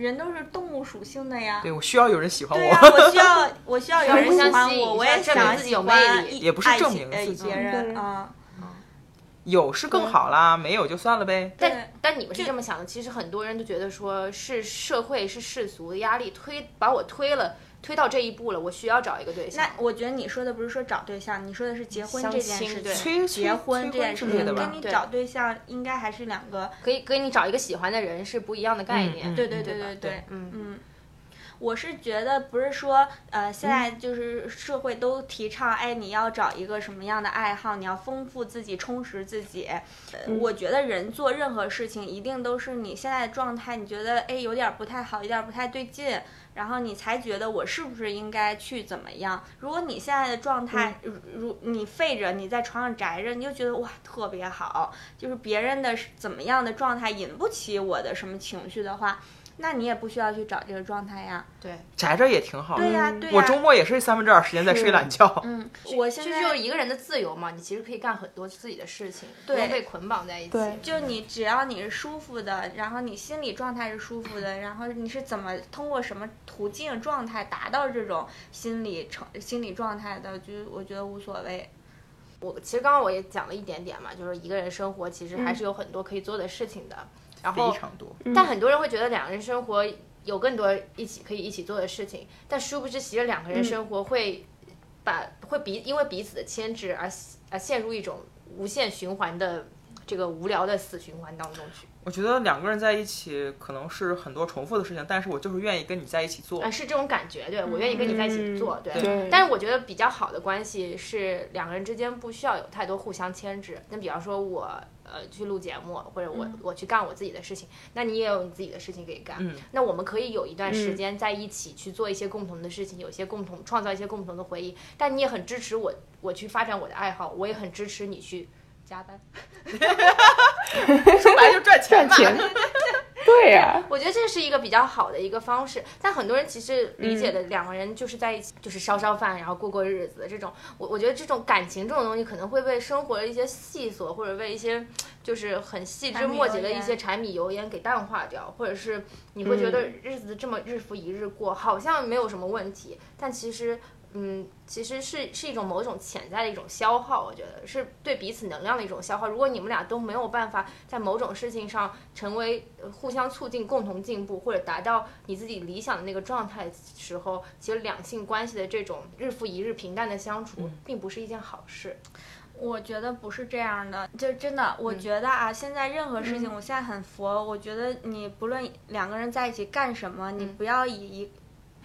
人都是动物属性的呀。对我需要有人喜欢对呀、我。我需要我需要有人相喜欢 我，我也想证明自己有喜欢魅力也不是证明自己啊。有是更好啦，没有就算了呗。但但你们是这么想的，其实很多人都觉得说是社会是世俗的压力推把我推了推到这一步了，我需要找一个对象那。我觉得你说的不是说找对象，你说的是结婚这件事情。结婚这件事跟你找对象应该还是两个。可以给你找一个喜欢的人是不一样的概念。对对嗯对对对，嗯嗯。我是觉得不是说，呃，现在就是社会都提倡，哎，你要找一个什么样的爱好，你要丰富自己，充实自己。呃，我觉得人做任何事情，一定都是你现在的状态，你觉得哎有点不太好，有点不太对劲，然后你才觉得我是不是应该去怎么样。如果你现在的状态，如如你废着，你在床上宅着，你就觉得哇特别好，就是别人的怎么样的状态引不起我的什么情绪的话。那你也不需要去找这个状态呀。对，宅着也挺好的。对呀、对呀、我周末也是三分之二时间在睡懒觉。嗯，我现这在就是一个人的自由嘛，你其实可以干很多自己的事情，不对用被捆绑在一起。对就你只要你是舒服的，然后你心理状态是舒服的，然后你是怎么通过什么途径状态达到这种心理成心理状态的，就我觉得无所谓。我其实刚刚我也讲了一点点嘛，就是一个人生活其实还嗯是有很多可以做的事情的。然后非，常多，但很多人会觉得两个人生活有更多一起可以一起做的事情，但殊不知，其实两个人生活会把会彼因为彼此的牵制而而陷入一种无限循环的这个无聊的死循环当中去。我觉得两个人在一起可能是很多重复的事情，但是我就是愿意跟你在一起做啊，。是这种感觉，对我愿意跟你在一起做，对。对但是我觉得比较好的关系是两个人之间不需要有太多互相牵制。那比方说我呃去录节目，或者我、我去干我自己的事情，那你也有你自己的事情可以干。嗯那我们可以有一段时间在一起去做一些共同的事情，有一些共同创造一些共同的回忆。但你也很支持我，我去发展我的爱好，我也很支持你去加班。说白了就赚钱赚嘛。钱。对呀、我觉得这是一个比较好的一个方式，但很多人其实理解的两个人就是在一起，就是烧烧饭，然后过过日子这种。我我觉得这种感情这种东西，可能会为生活的一些细琐，或者为一些就是很细枝末节的一些柴米油盐给淡化掉，或者是你会觉得日子这么日复一日过，好像没有什么问题，但其实。嗯，其实是是一种某种潜在的一种消耗，我觉得是对彼此能量的一种消耗。如果你们俩都没有办法在某种事情上成为呃互相促进、共同进步，或者达到你自己理想的那个状态时候，其实两性关系的这种日复一日平淡的相处，并不是一件好事。我觉得不是这样的，就真的，我觉得啊，现在任何事情，我现在很佛。我觉得你不论两个人在一起干什么，你不要以一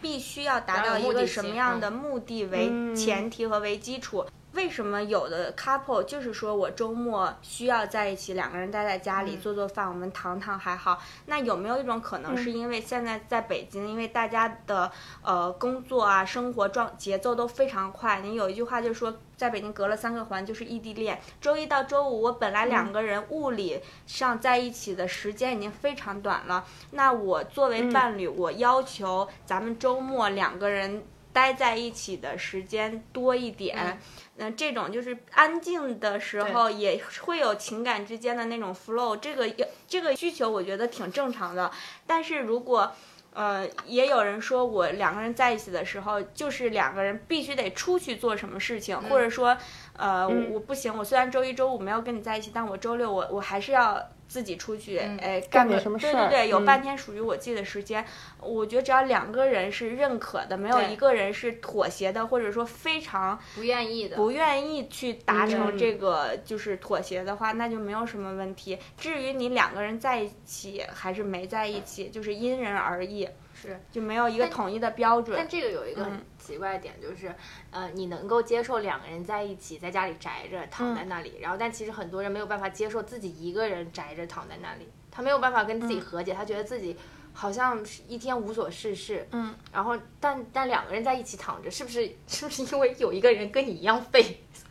必须要达到一个什么样的目的为前提和为基础。为什么有的 couple 就是说我周末需要在一起，两个人待在家里做做饭，我们躺躺还好？那有没有一种可能是因为现在在北京，因为大家的呃工作啊、生活状节奏都非常快？你有一句话就是说，在北京隔了三个环就是异地恋。周一到周五，我本来两个人物理上在一起的时间已经非常短了，那我作为伴侣，我要求咱们周末两个人。待在一起的时间多一点，那、这种就是安静的时候也会有情感之间的那种 flow，这个这个需求我觉得挺正常的。但是如果呃，也有人说我两个人在一起的时候，就是两个人必须得出去做什么事情，或者说，呃，我不行，我虽然周一周五没有跟你在一起，但我周六我我还是要自己出去，哎，干个点什么事儿对对对，有嗯半天属于我自己的时间。我觉得只要两个人是认可的，没有一个人是妥协的，或者说非常不愿意的，不愿意去达成嗯这个就是妥协的话，那就没有什么问题。至于你两个人在一起还是没在一起，就是因人而异，是。就没有一个统一的标准但。这个有一个很奇怪的点，就是呃，你能够接受两个人在一起，在家里宅着躺在那里，然后但其实很多人没有办法接受自己一个人宅着躺在那里，他没有办法跟自己和解，他觉得自己。好像是一天无所事事，嗯，然后但但两个人在一起躺着，是不是是不是因为有一个人跟你一样废，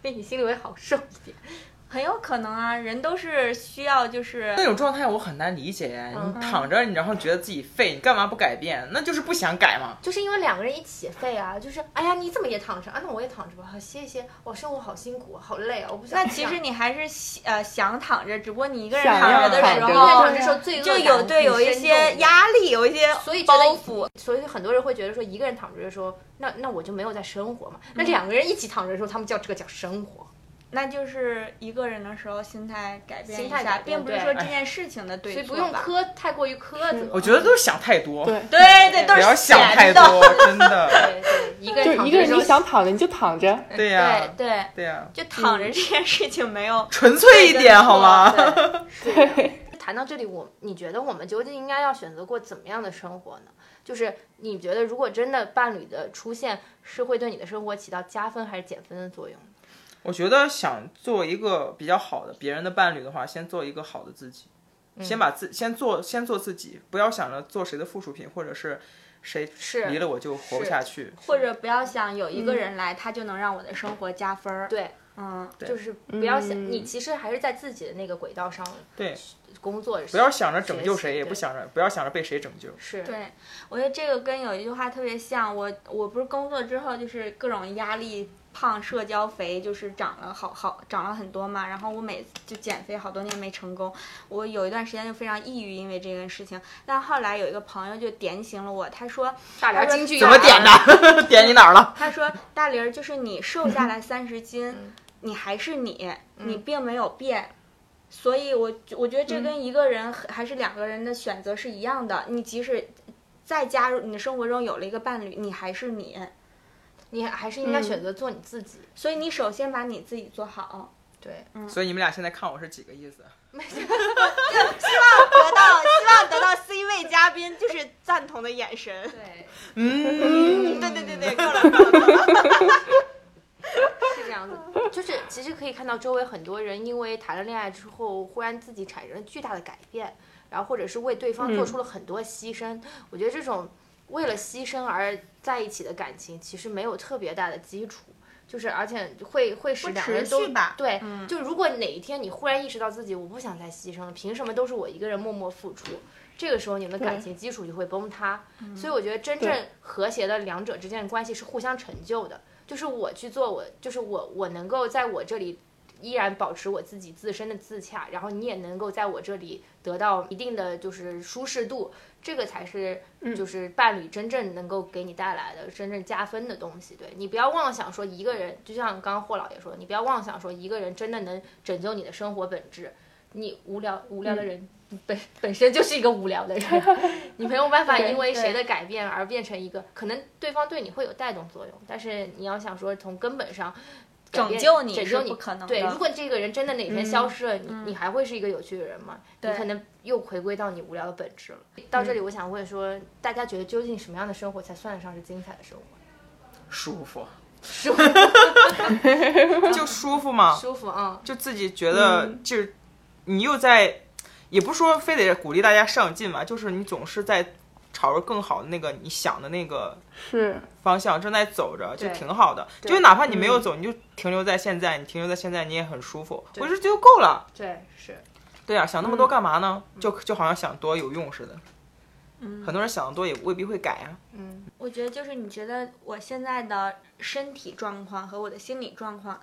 所以你心里会好受一点？很有可能啊，人都是需要就是那种状态，我很难理解你躺着，你然后觉得自己废，你干嘛不改变？那就是不想改嘛。就是因为两个人一起废啊，就是哎呀，你怎么也躺着啊？那我也躺着吧，好歇一歇。我生活好辛苦，好累啊，我不想那。其实你还是呃想躺着，只不过你一个人躺着的时躺着一个人候躺着的时候罪恶就有对有一些压力，有一些所以包袱。所以很多人会觉得说，一个人躺着的时候，那那我就没有在生活嘛。嗯那两个人一起躺着的时候，他们叫这个叫生活。那就是一个人的时候心态改变一心态下，改变并不是说这件事情的对所以错吧不用苛太过于苛责。我觉得都是想太多，对，对对，都是不要想太多，真的。对对，一个人就一个人你想躺着你就躺着，对呀，对对，对呀，就躺着这件事情没有纯粹一点好吗？对，是谈到这里，我你觉得我们究竟应该要选择过怎么样的生活呢？就是你觉得，如果真的伴侣的出现是会对你的生活起到加分还是减分的作用？我觉得想做一个比较好的别人的伴侣的话，先做一个好的自己，先把自先做先做自己，不要想着做谁的附属品，或者是谁是离了我就活不下去。或者不要想有一个人来，他就能让我的生活加分儿。对，嗯，就是不要想，嗯你其实还是在自己的那个轨道上对，工作。不要想着拯救谁，也不想着不要想着被谁拯救。是，对，我觉得这个跟有一句话特别像。我我不是工作之后就是各种压力。胖、社交肥，就是长了好好长了很多嘛。然后我每次就减肥好多年没成功，我有一段时间就非常抑郁，因为这件事情。但后来有一个朋友就点醒了我，他说大连京剧怎么点的？点你哪儿了？他说：“大玲儿，就是你瘦下来三十斤，你还是你，你并没有变。所以我我觉得这跟一个人还是两个人的选择是一样的。你即使再加入你的生活中有了一个伴侣，你还是你。你还是应该选择做你自己。所以你首先把你自己做好。对，所以你们俩现在看我是几个意思？希望得到希望得到 C 位嘉宾就是赞同的眼神。对，嗯，对对对对，够了够了够了。是这样子。就是其实可以看到周围很多人因为谈了恋爱之后，忽然自己产生了巨大的改变，然后或者是为对方做出了很多牺牲。我觉得这种为了牺牲而在一起的感情，其实没有特别大的基础。就是，而且会会使两个人都对，嗯就如果哪一天你忽然意识到自己我不想再牺牲了，凭什么都是我一个人默默付出？这个时候你们的感情基础就会崩塌。所以我觉得真正和谐的两者之间的关系是互相成就的，就是我去做我，就是我我能够在我这里依然保持我自己自身的自洽，然后你也能够在我这里得到一定的就是舒适度，这个才是就是伴侣真正能够给你带来的真正加分的东西。对你不要妄想说一个人，就像刚刚霍老爷说，你不要妄想说一个人真的能拯救你的生活本质。你无聊无聊的人本本身就是一个无聊的人，你没有办法因为谁的改变而变成一个，可能对方对你会有带动作用，但是你要想说从根本上拯救你是拯救你不可能对，如果这个人真的哪天消失了，你嗯你还会是一个有趣的人吗？你可能又回归到你无聊的本质了。到这里，我想问说，大家觉得究竟什么样的生活才算得上是精彩的生活？舒服，舒 就舒服嘛，舒服啊，就自己觉得就是你又在，也不是说非得鼓励大家上进嘛，就是你总是在朝着更好的那个你想的那个是方向正在走着，就挺好的。对就哪怕你没有走，你就停留在现在，你停留在现在，你也很舒服，对我觉得就够了。对，是对啊、想那么多干嘛呢？就就好像想多有用似的。嗯很多人想的多也未必会改啊。嗯，我觉得就是你觉得我现在的身体状况和我的心理状况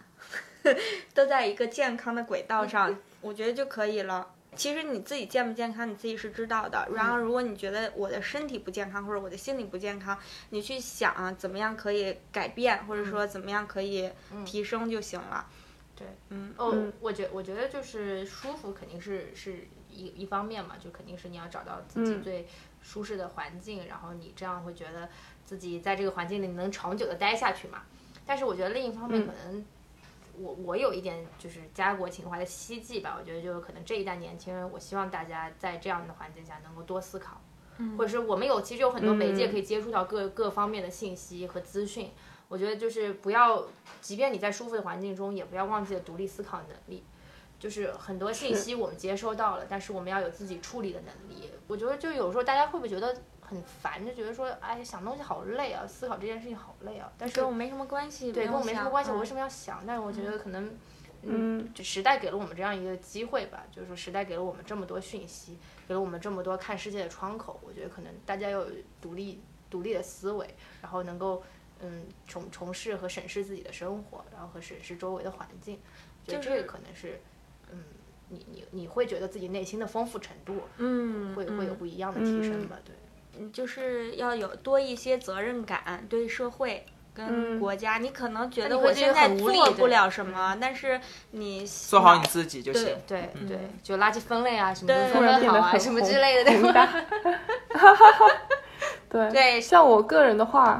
都在一个健康的轨道上，我觉得就可以了。其实你自己健不健康，你自己是知道的。然后，如果你觉得我的身体不健康，或者我的心理不健康，你去想啊，怎么样可以改变，或者说怎么样可以提升就行了。对，嗯哦，嗯我觉我觉得就是舒服肯定是是一一方面嘛，就肯定是你要找到自己嗯最舒适的环境，然后你这样会觉得自己在这个环境里能长久的待下去嘛。但是我觉得另一方面嗯可能。我我有一点就是家国情怀的希冀吧，我觉得就是可能这一代年轻人，我希望大家在这样的环境下能够多思考，或者是我们有其实有很多媒介嗯可以接触到各各方面的信息和资讯。我觉得就是不要，即便你在舒服的环境中，也不要忘记了独立思考能力。就是很多信息我们接收到了，但是我们要有自己处理的能力。我觉得就有时候大家会不会觉得很烦，就觉得说，哎，想东西好累啊，思考这件事情好累啊。但是跟我没什么关系，对，跟我没什么关系，我为什么？要想？但是我觉得可能，嗯，就时代给了我们这样一个机会吧，就是说时代给了我们这么多讯息，给了我们这么多看世界的窗口。我觉得可能大家要有独立独立的思维，然后能够嗯重重视和审视自己的生活，然后和审视周围的环境。我觉得就是这个可能是嗯。你你你会觉得自己内心的丰富程度嗯，会会有嗯不一样的提升吧？对，嗯就是要有多一些责任感，对社会跟嗯国家。你可能觉得我现在做不了什么，但是你做好你自己就行。对对，就垃圾分类啊，什么对分突然分好啊，变得很什么之类的，对吧？对对像我个人的话，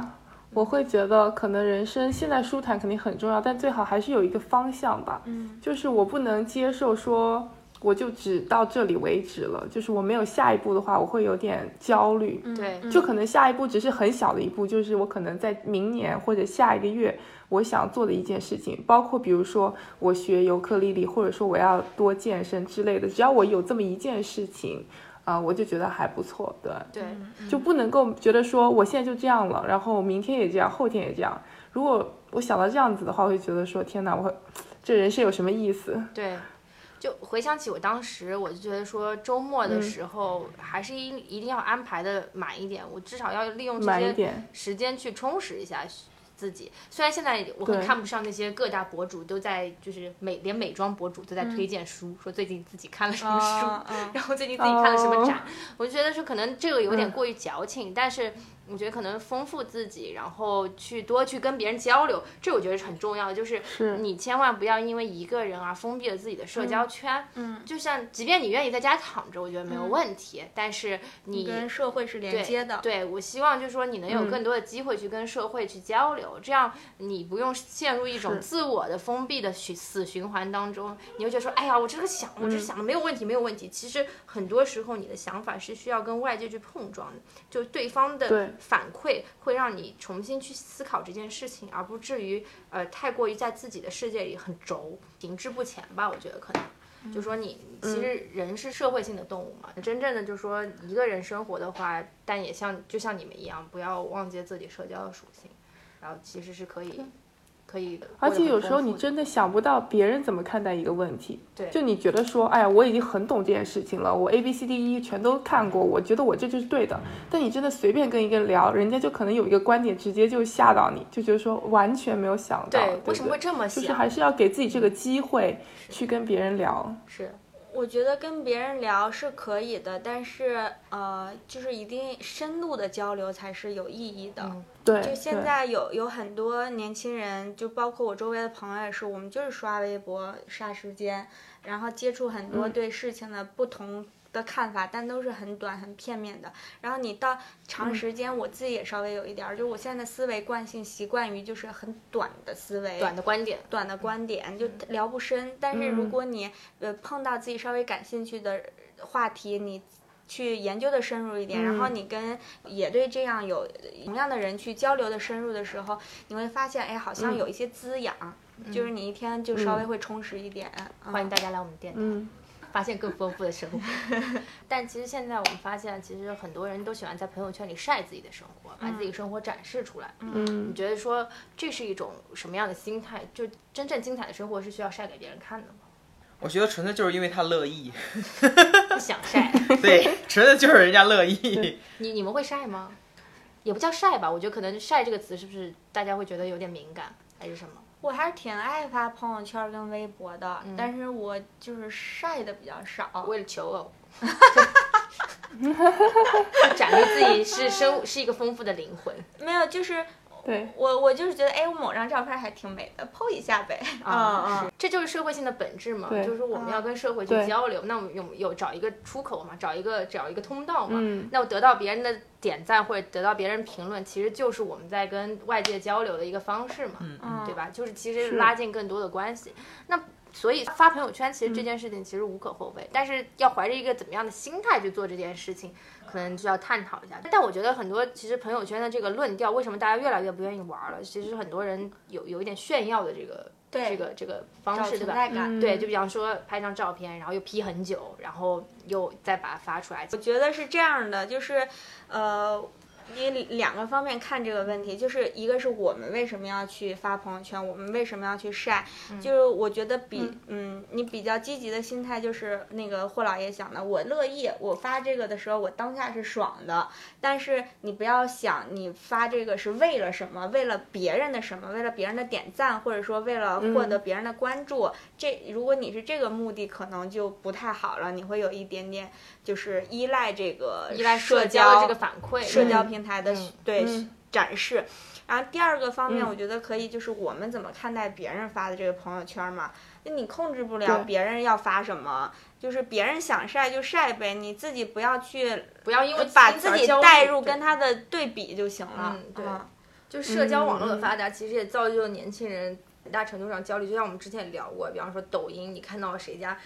我会觉得可能人生现在舒坦肯定很重要，但最好还是有一个方向吧。嗯，就是我不能接受说我就只到这里为止了，就是我没有下一步的话，我会有点焦虑。对就可能下一步只是很小的一步，就是我可能在明年或者下一个月我想做的一件事情，包括比如说我学尤克里里，或者说我要多健身之类的，只要我有这么一件事情，啊、我就觉得还不错，对，对，就不能够觉得说我现在就这样了，然后明天也这样，后天也这样。如果我想到这样子的话，我会觉得说天哪，我 这人生有什么意思？对，就回想起我当时，我就觉得说周末嗯。的时候还是一一定要安排的满一点，我至少要利用这些时间去充实一下自己。虽然现在我很看不上那些各大博主都在，就是美连美妆博主都在推荐书，说最近自己看了什么书。然后最近自己看了什么展，哦。我就觉得说可能这个有点嗯。过于矫情，但是我觉得可能丰富自己，然后去多去跟别人交流，这我觉得是很重要的。就是是你千万不要因为一个人而封闭了自己的社交圈。嗯，就像即便你愿意在家躺着，我觉得没有问题，但是你跟社会是连接的。对，我希望就是说你能有嗯更多的机会去跟社会去交流，这样你不用陷入一种自我的封闭的循死循环当中。你会觉得说，哎呀，我这个想，我这嗯想的没有问题，没有问题。其实很多时候你的想法是需要跟外界去碰撞的，就对方的对反馈会让你重新去思考这件事情，而不至于呃太过于在自己的世界里很轴，停滞不前吧。我觉得可能。就说你其实人是社会性的动物嘛，真正的就说一个人生活的话，但也像就像你们一样，不要忘记自己社交的属性，然后其实是可以可以，而且有时候你真的想不到别人怎么看待一个问题，对就你觉得说，哎呀，我已经很懂这件事情了，我 A B C D E 全都看过，我觉得我这就是对的。但你真的随便跟一个人聊，人家就可能有一个观点直接就吓到你，就觉得说完全没有想到，为什么会？这么想？就是还是要给自己这个机会去跟别人聊。是我觉得跟别人聊是可以的，但是呃，就是一定深度的交流才是有意义的。嗯对，就现在有有很多年轻人，就包括我周围的朋友也是，我们就是刷微博刷时间，然后接触很多嗯对事情的不同的看法，但都是很短很片面的。然后你到长时间，我自己也稍微有一点儿，就我现在的思维惯性习惯于就是很短的思维，短的观点，短的观点就聊不深。但是如嗯果你呃碰到自己稍微感兴趣的话题，你去研究的深入一点，然后嗯你跟也对这样有同样的人去交流的深入的时候，你会发现，哎，好像嗯有一些滋养，就是你一天就稍微会充实一点。嗯欢迎大家来我们店里。嗯，发现更丰富的生活。但其实现在我们发现，其实很多人都喜欢在朋友圈里晒自己的生活，把自己生活展示出来。嗯你觉得说这是一种什么样的心态？就真正精彩的生活是需要晒给别人看的吗？我觉得纯粹就是因为他乐意，不想晒，对，纯粹就是人家乐意。你你们会晒吗？也不叫晒吧，我觉得可能“晒”这个词是不是大家会觉得有点敏感，还是什么？我还是挺爱发朋友圈跟微博的，嗯但是我就是晒的比较少。为了求偶，展示自己是生是一个丰富的灵魂没有，就是对，我我就是觉得，哎，我某张照片还挺美的，PO 一下呗。啊，是，这就是社会性的本质嘛，就是我们要跟社会去交流，那我们有有找一个出口嘛，找一个找一个通道嘛，嗯。那我得到别人的点赞或者得到别人评论，其实就是我们在跟外界交流的一个方式嘛，嗯对吧？就是其实拉近更多的关系。那所以发朋友圈，其实这件事情其实无可厚非，但是要怀着一个怎么样的心态去做这件事情，可能就要探讨一下。但我觉得很多其实朋友圈的这个论调，为什么大家越来越不愿意玩了？其实很多人有有一点炫耀的这个对这个这个方式，对吧？对，就比方说拍张照片，然后又 P 很久，然后又再把它发出来。我觉得是这样的，就是，呃，你两个方面看这个问题，就是一个是我们为什么要去发朋友圈，我们为什么要去晒，就是我觉得比嗯你比较积极的心态就是那个霍老爷讲的，我乐意，我发这个的时候我当下是爽的，但是你不要想你发这个是为了什么，为了别人的什么，为了别人的点赞，或者说为了获得别人的关注，这如果你是这个目的，可能就不太好了，你会有一点点就是依赖这个依赖社交的这个反馈，社交嗯平台的、嗯对、嗯展示。然后第二个方面，嗯我觉得可以就是我们怎么看待别人发的这个朋友圈嘛？那你控制不了别人要发什么，就是别人想晒就晒呗，你自己不要去不要因为把自己带入跟他的对比就行了。嗯对嗯就社交网络的发达，其实也造就了年轻人很大程度上焦虑。就像我们之前也聊过，比方说抖音，你看到谁家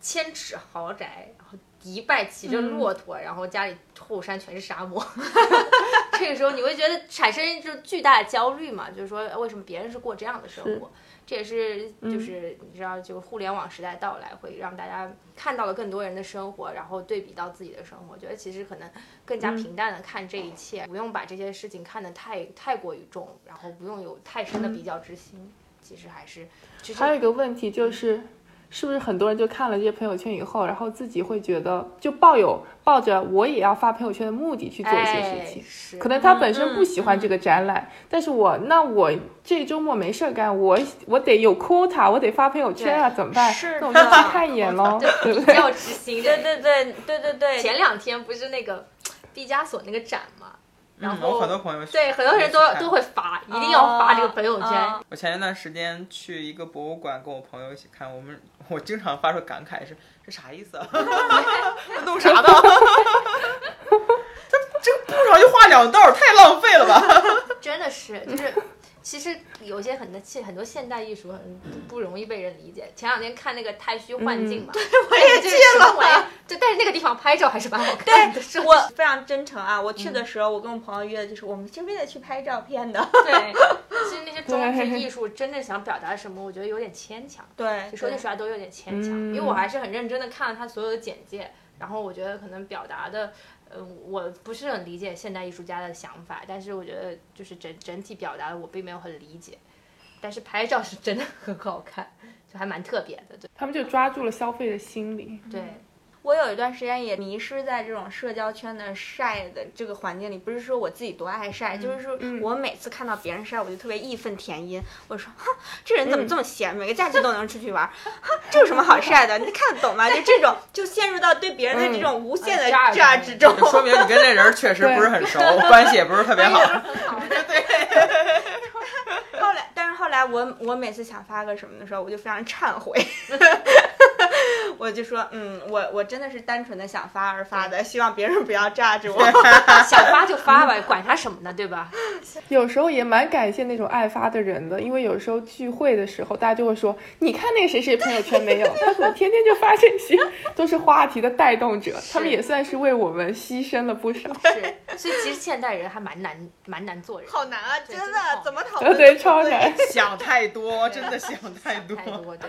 千尺豪宅，然后迪拜骑着骆驼，然后家里后山全是沙漠，这个时候你会觉得产生一种巨大的焦虑嘛？就是说，为什么别人是过这样的生活？这也是就是你知道，就互联网时代到来，会让大家看到了更多人的生活，然后对比到自己的生活，觉得其实可能更加平淡的看这一切，不用把这些事情看得太太过于重，然后不用有太深的比较之心。其实还是，其实还有一个问题就是，是不是很多人就看了这些朋友圈以后，然后自己会觉得就抱有抱着我也要发朋友圈的目的去做一些事情？可能他本身嗯不喜欢这个展览，但是我那我这周末没事儿干，我我得有 quota，我得发朋友圈啊，怎么办？是那我就去看一眼喽，对不比对？要执行。对对对对对对，前两天不是那个毕加索那个展嘛，然嗯，后、我很多朋友对很多人都都会发，一定要发这个朋友圈。哦我前一段时间去一个博物馆，跟我朋友一起看，我们 我经常发出感慨是这啥意思啊？弄啥呢？这这个布上就画两道，太浪费了吧？真的是，就是其实有些很多现很多现代艺术很不容易被人理解。前两天看那个太虚幻境嘛，对，我也去了。就，但是那个地方拍照还是蛮好看的。是我非常真诚啊！我去的时候，我跟我朋友约的就是，我们是为了去拍照片的。对，其实那些装置艺术真正想表达什么，我觉得有点牵强。对，就说句实话都有点牵强，嗯因为我还是很认真的看了他所有的简介，然后我觉得可能表达的，呃，我不是很理解现代艺术家的想法，但是我觉得就是整整体表达的我并没有很理解，但是拍照是真的 很好看，就还蛮特别的，对他们就抓住了消费的心理。对。我有一段时间也迷失在这种社交圈的晒的这个环境里，不是说我自己多爱晒，就是说我每次看到别人晒，我就特别义愤填膺。我说，哼，这人怎么这么闲，每个假期都能出去玩，哼，这有什么好晒的？你看得懂吗？就这种，就陷入到对别人的这种无限的嗯渣渣之中。就说明你跟这人确实不是很熟，关系也不是特别好。对 后来，但是后来我我每次想发个什么的时候，我就非常忏悔，我就说，嗯，我我真的是单纯的想发而发的，希望别人不要炸着我。想发就发吧，管他什么呢，对吧？有时候也蛮感谢那种爱发的人的，因为有时候聚会的时候，大家就会说：“你看那个谁谁朋友圈没有？他怎么天天就发这些？”都是话题的带动者，他们也算是为我们牺牲了不少。是，所以其实现代人还蛮难，蛮难做人，好难啊，真的怎么讨论？对，超难。想太多，真的想太多。太多对。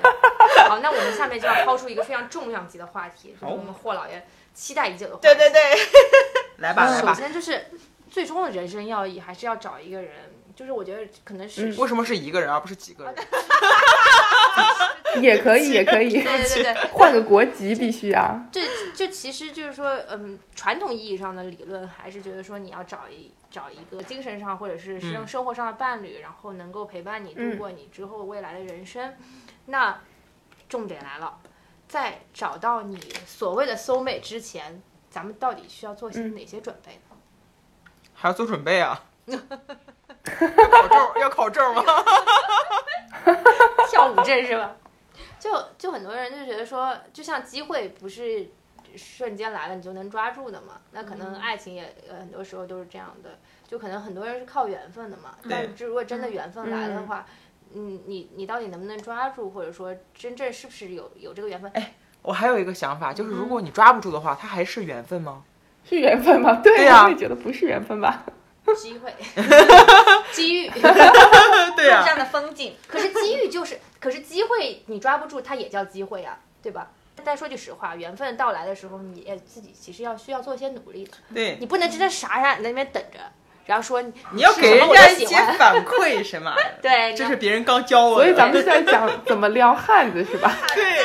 好，那我们下面就要抛出一个非常重量级的话题，就是我们霍老爷期待已久的话题。对对对，来吧，来首。先就是最终的人生要义，还是要找一个人，就是我觉得可能是、为什么是一个人而不是几个人？也可以，也可以，对对对对，换个国籍必须啊。这这其实就是说，嗯，传统意义上的理论还是觉得说你要找一找一个精神上或者是生嗯生活上的伴侣，然后能够陪伴你度嗯过你之后未来的人生。那重点来了，在找到你所谓的 soul mate 之前，咱们到底需要做些嗯哪些准备呢？还要做准备啊？要考证？要考证吗？跳舞证是吧？就就很多人就觉得说，就像机会不是瞬间来了你就能抓住的嘛，那可能爱情也呃很多时候都是这样的，就可能很多人是靠缘分的嘛。但是如果真的缘分来了的话，嗯，你你到底能不能抓住，或者说真正是不是有有这个缘分？哎我还有一个想法，就是如果你抓不住的话，它还是缘分吗？是缘分吗？对对呀我也觉得不是缘分吧。机会、机遇，对呀、路上的风景，可是机遇就是，可是机会你抓不住，它也叫机会啊，对吧？但说句实话，缘分到来的时候，你也自己其实要需要做一些努力的，对你，不能真的傻傻在那边等着，然后说你要给人家一些反馈是吗。对，这是别人刚教我的。所以咱们现在讲怎么撩汉子是吧？对，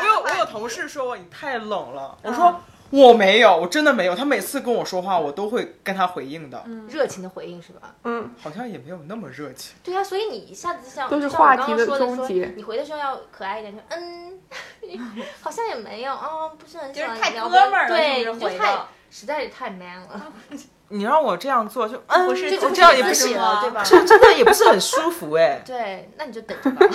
我有我有同事说我你太冷了，我说我没有，我真的没有。他每次跟我说话，我都会跟他回应的，热情的回应是吧？嗯，好像也没有那么热情。对呀、所以你一下子像都是像我刚话题的刚说说终结。你回的时候要可爱一点，就嗯，好像也没有，哦，不是很喜欢就是太哥们儿了对，是是你就太实在是太 man 了，你让我这样做，就嗯，不是这就这样也不是自己，了，对吧？这真的 也不是很舒服哎，对，那你就等着吧，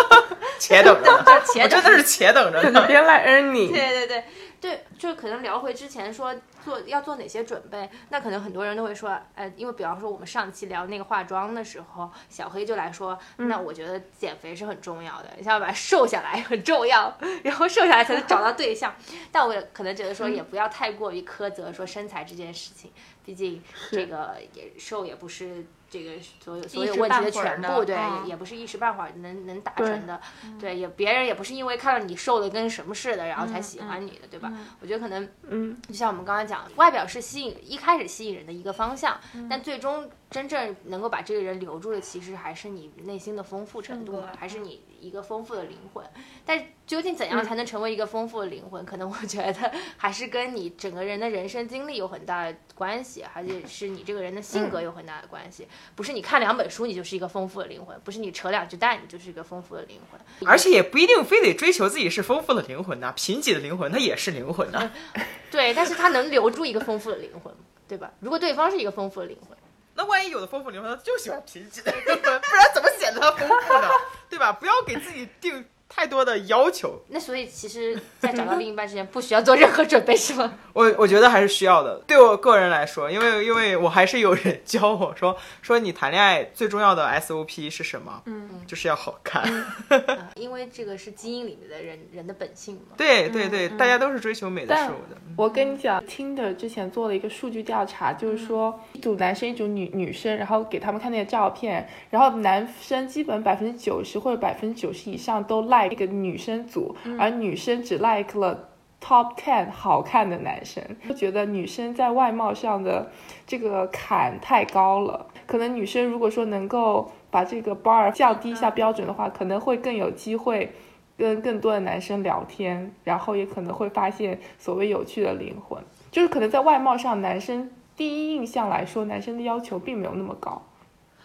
且等着呢，且等我真的是且等着等着。别人来你。对对对对，就是可能聊回之前说做要做哪些准备，那可能很多人都会说，呃，因为比方说我们上期聊那个化妆的时候，小黑就来说，那我觉得减肥是很重要的，你想要把它瘦下来很重要，然后瘦下来才能找到对象。但我也可能觉得说，也不要太过于苛责说身材这件事情，毕竟这个也瘦也不是。这个所有所有问题的全部，对，嗯也也不是一时半会儿能能达成的，对，也别人也不是因为看到你瘦的跟什么似的，然后才嗯喜欢你的，对吧？我觉得可能嗯，就像我们刚才讲，外表是吸引一开始吸引人的一个方向，嗯但最终真正能够把这个人留住的，其实还是你内心的丰富程度还是你一个丰富的灵魂。但究竟怎样才能成为一个丰富的灵魂？可能我觉得 还是跟你整个人的人生经历有很大的关系，而且 是你这个人的性格有很大的关系。不是你看两本书你就是一个丰富的灵魂，不是你扯两句蛋你就是一个丰富的灵魂。而且也不一定非得追求自己是丰富的灵魂呐、贫瘠的灵魂它也是灵魂呐、对，但是他能留住一个丰富的灵魂，对吧？如果对方是一个丰富的灵魂。那万一有的丰富灵魂他就喜欢贫瘠的灵魂，不然怎么显得他丰富呢？对吧？不要给自己定太多的要求。那所以其实，在找到另一半之前，不需要做任何准备，是吗？我我觉得还是需要的。对我个人来说，因为因为我还是有人教我说 说你谈恋爱最重要的 SOP 是什么？嗯，就是要好看。啊 因为这个是基因里面的人人的本性嘛。对对对，大家都是追求美的但事物的。我跟你讲，Tinder 之前做了一个数据调查，就是说一组男生一组女女生，然后给他们看那个照片，然后男生基本百分之九十或者百分之九十以上都 like 这个女生组，而女生只 like 了。Top ten 好看的男生，就觉得女生在外貌上的这个坎太高了。可能女生如果说能够把这个 bar 降低一下标准的话，可能会更有机会跟更多的男生聊天，然后也可能会发现所谓有趣的灵魂。就是可能在外貌上，男生第一印象来说，男生的要求并没有那么高。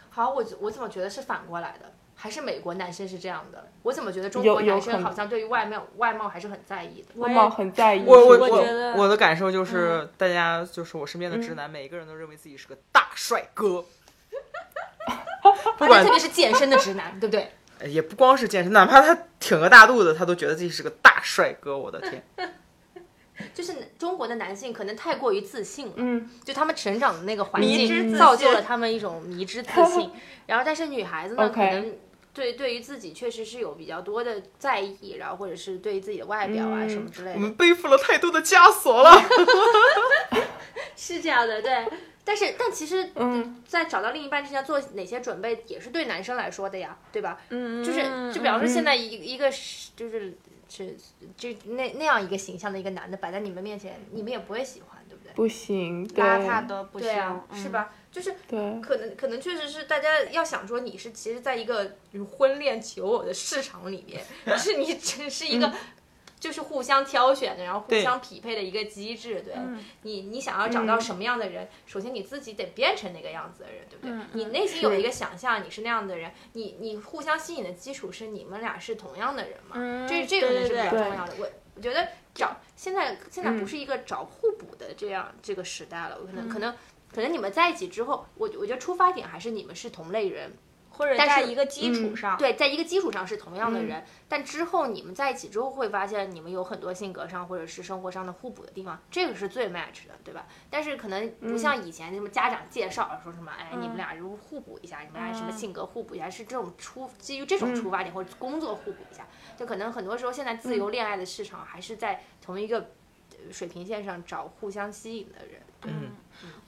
好，我我怎么觉得是反过来的？还是美国男生是这样的？我怎么觉得中国男生好像对于外貌外貌还是很在意的？外貌很在意，我我我觉得我的感受就是，大家就是我身边的直男，每一个人都认为自己是个大帅哥。不管而且特别是健身的直男，对不对？也不光是健身，哪怕他挺个大肚子，他都觉得自己是个大帅哥。我的天，就是中国的男性可能太过于自信了，嗯，就他们成长的那个环境造就了他们一种迷之自信。然后，但是女孩子呢可能对对于自己确实是有比较多的在意，然后或者是对于自己的外表啊、嗯什么之类的我们，背负了太多的枷锁了。是这样的，对。但是，但其实，嗯，在找到另一半之前做哪些准备，也是对男生来说的呀，对吧？嗯，就是，就比方说现在一一个是就是是就那那样一个形象的一个男的摆在你们面前，你们也不会喜欢，对不行，邋遢的不行，啊，嗯是？吧？就是，可能可能确实是大家要想说你是其实在一个婚恋求偶的市场里面，就是你只是一个。就是互相挑选的，然后互相匹配的一个机制，对嗯你，你想要找到嗯什么样的人，首先你自己得变成那个样子的人，对不对？嗯你内心有一个想象，你是那样的人，你你互相吸引的基础是你们俩是同样的人嘛？嗯这这个是比较重要的。我我觉得找现在现在嗯。不是一个找互补的这样这个时代了，我可能嗯。可能可能你们在一起之后，我我觉得出发点还是你们是同类人，或者在一个基础嗯上，对，在一个基础上是同样的嗯。人，但之后你们在一起之后会发现你们有很多性格上或者是生活上的互补的地方，这个是最 match 的，对吧？但是可能不像以前什么家长介绍说什么，哎，你们俩如互补一下，你们俩什么嗯。性格互补一下，是这种出基于这种出发点或者工作互补一下，就可能很多时候现在自由恋爱的市场还是在同一个。水平线上找互相吸引的人。嗯，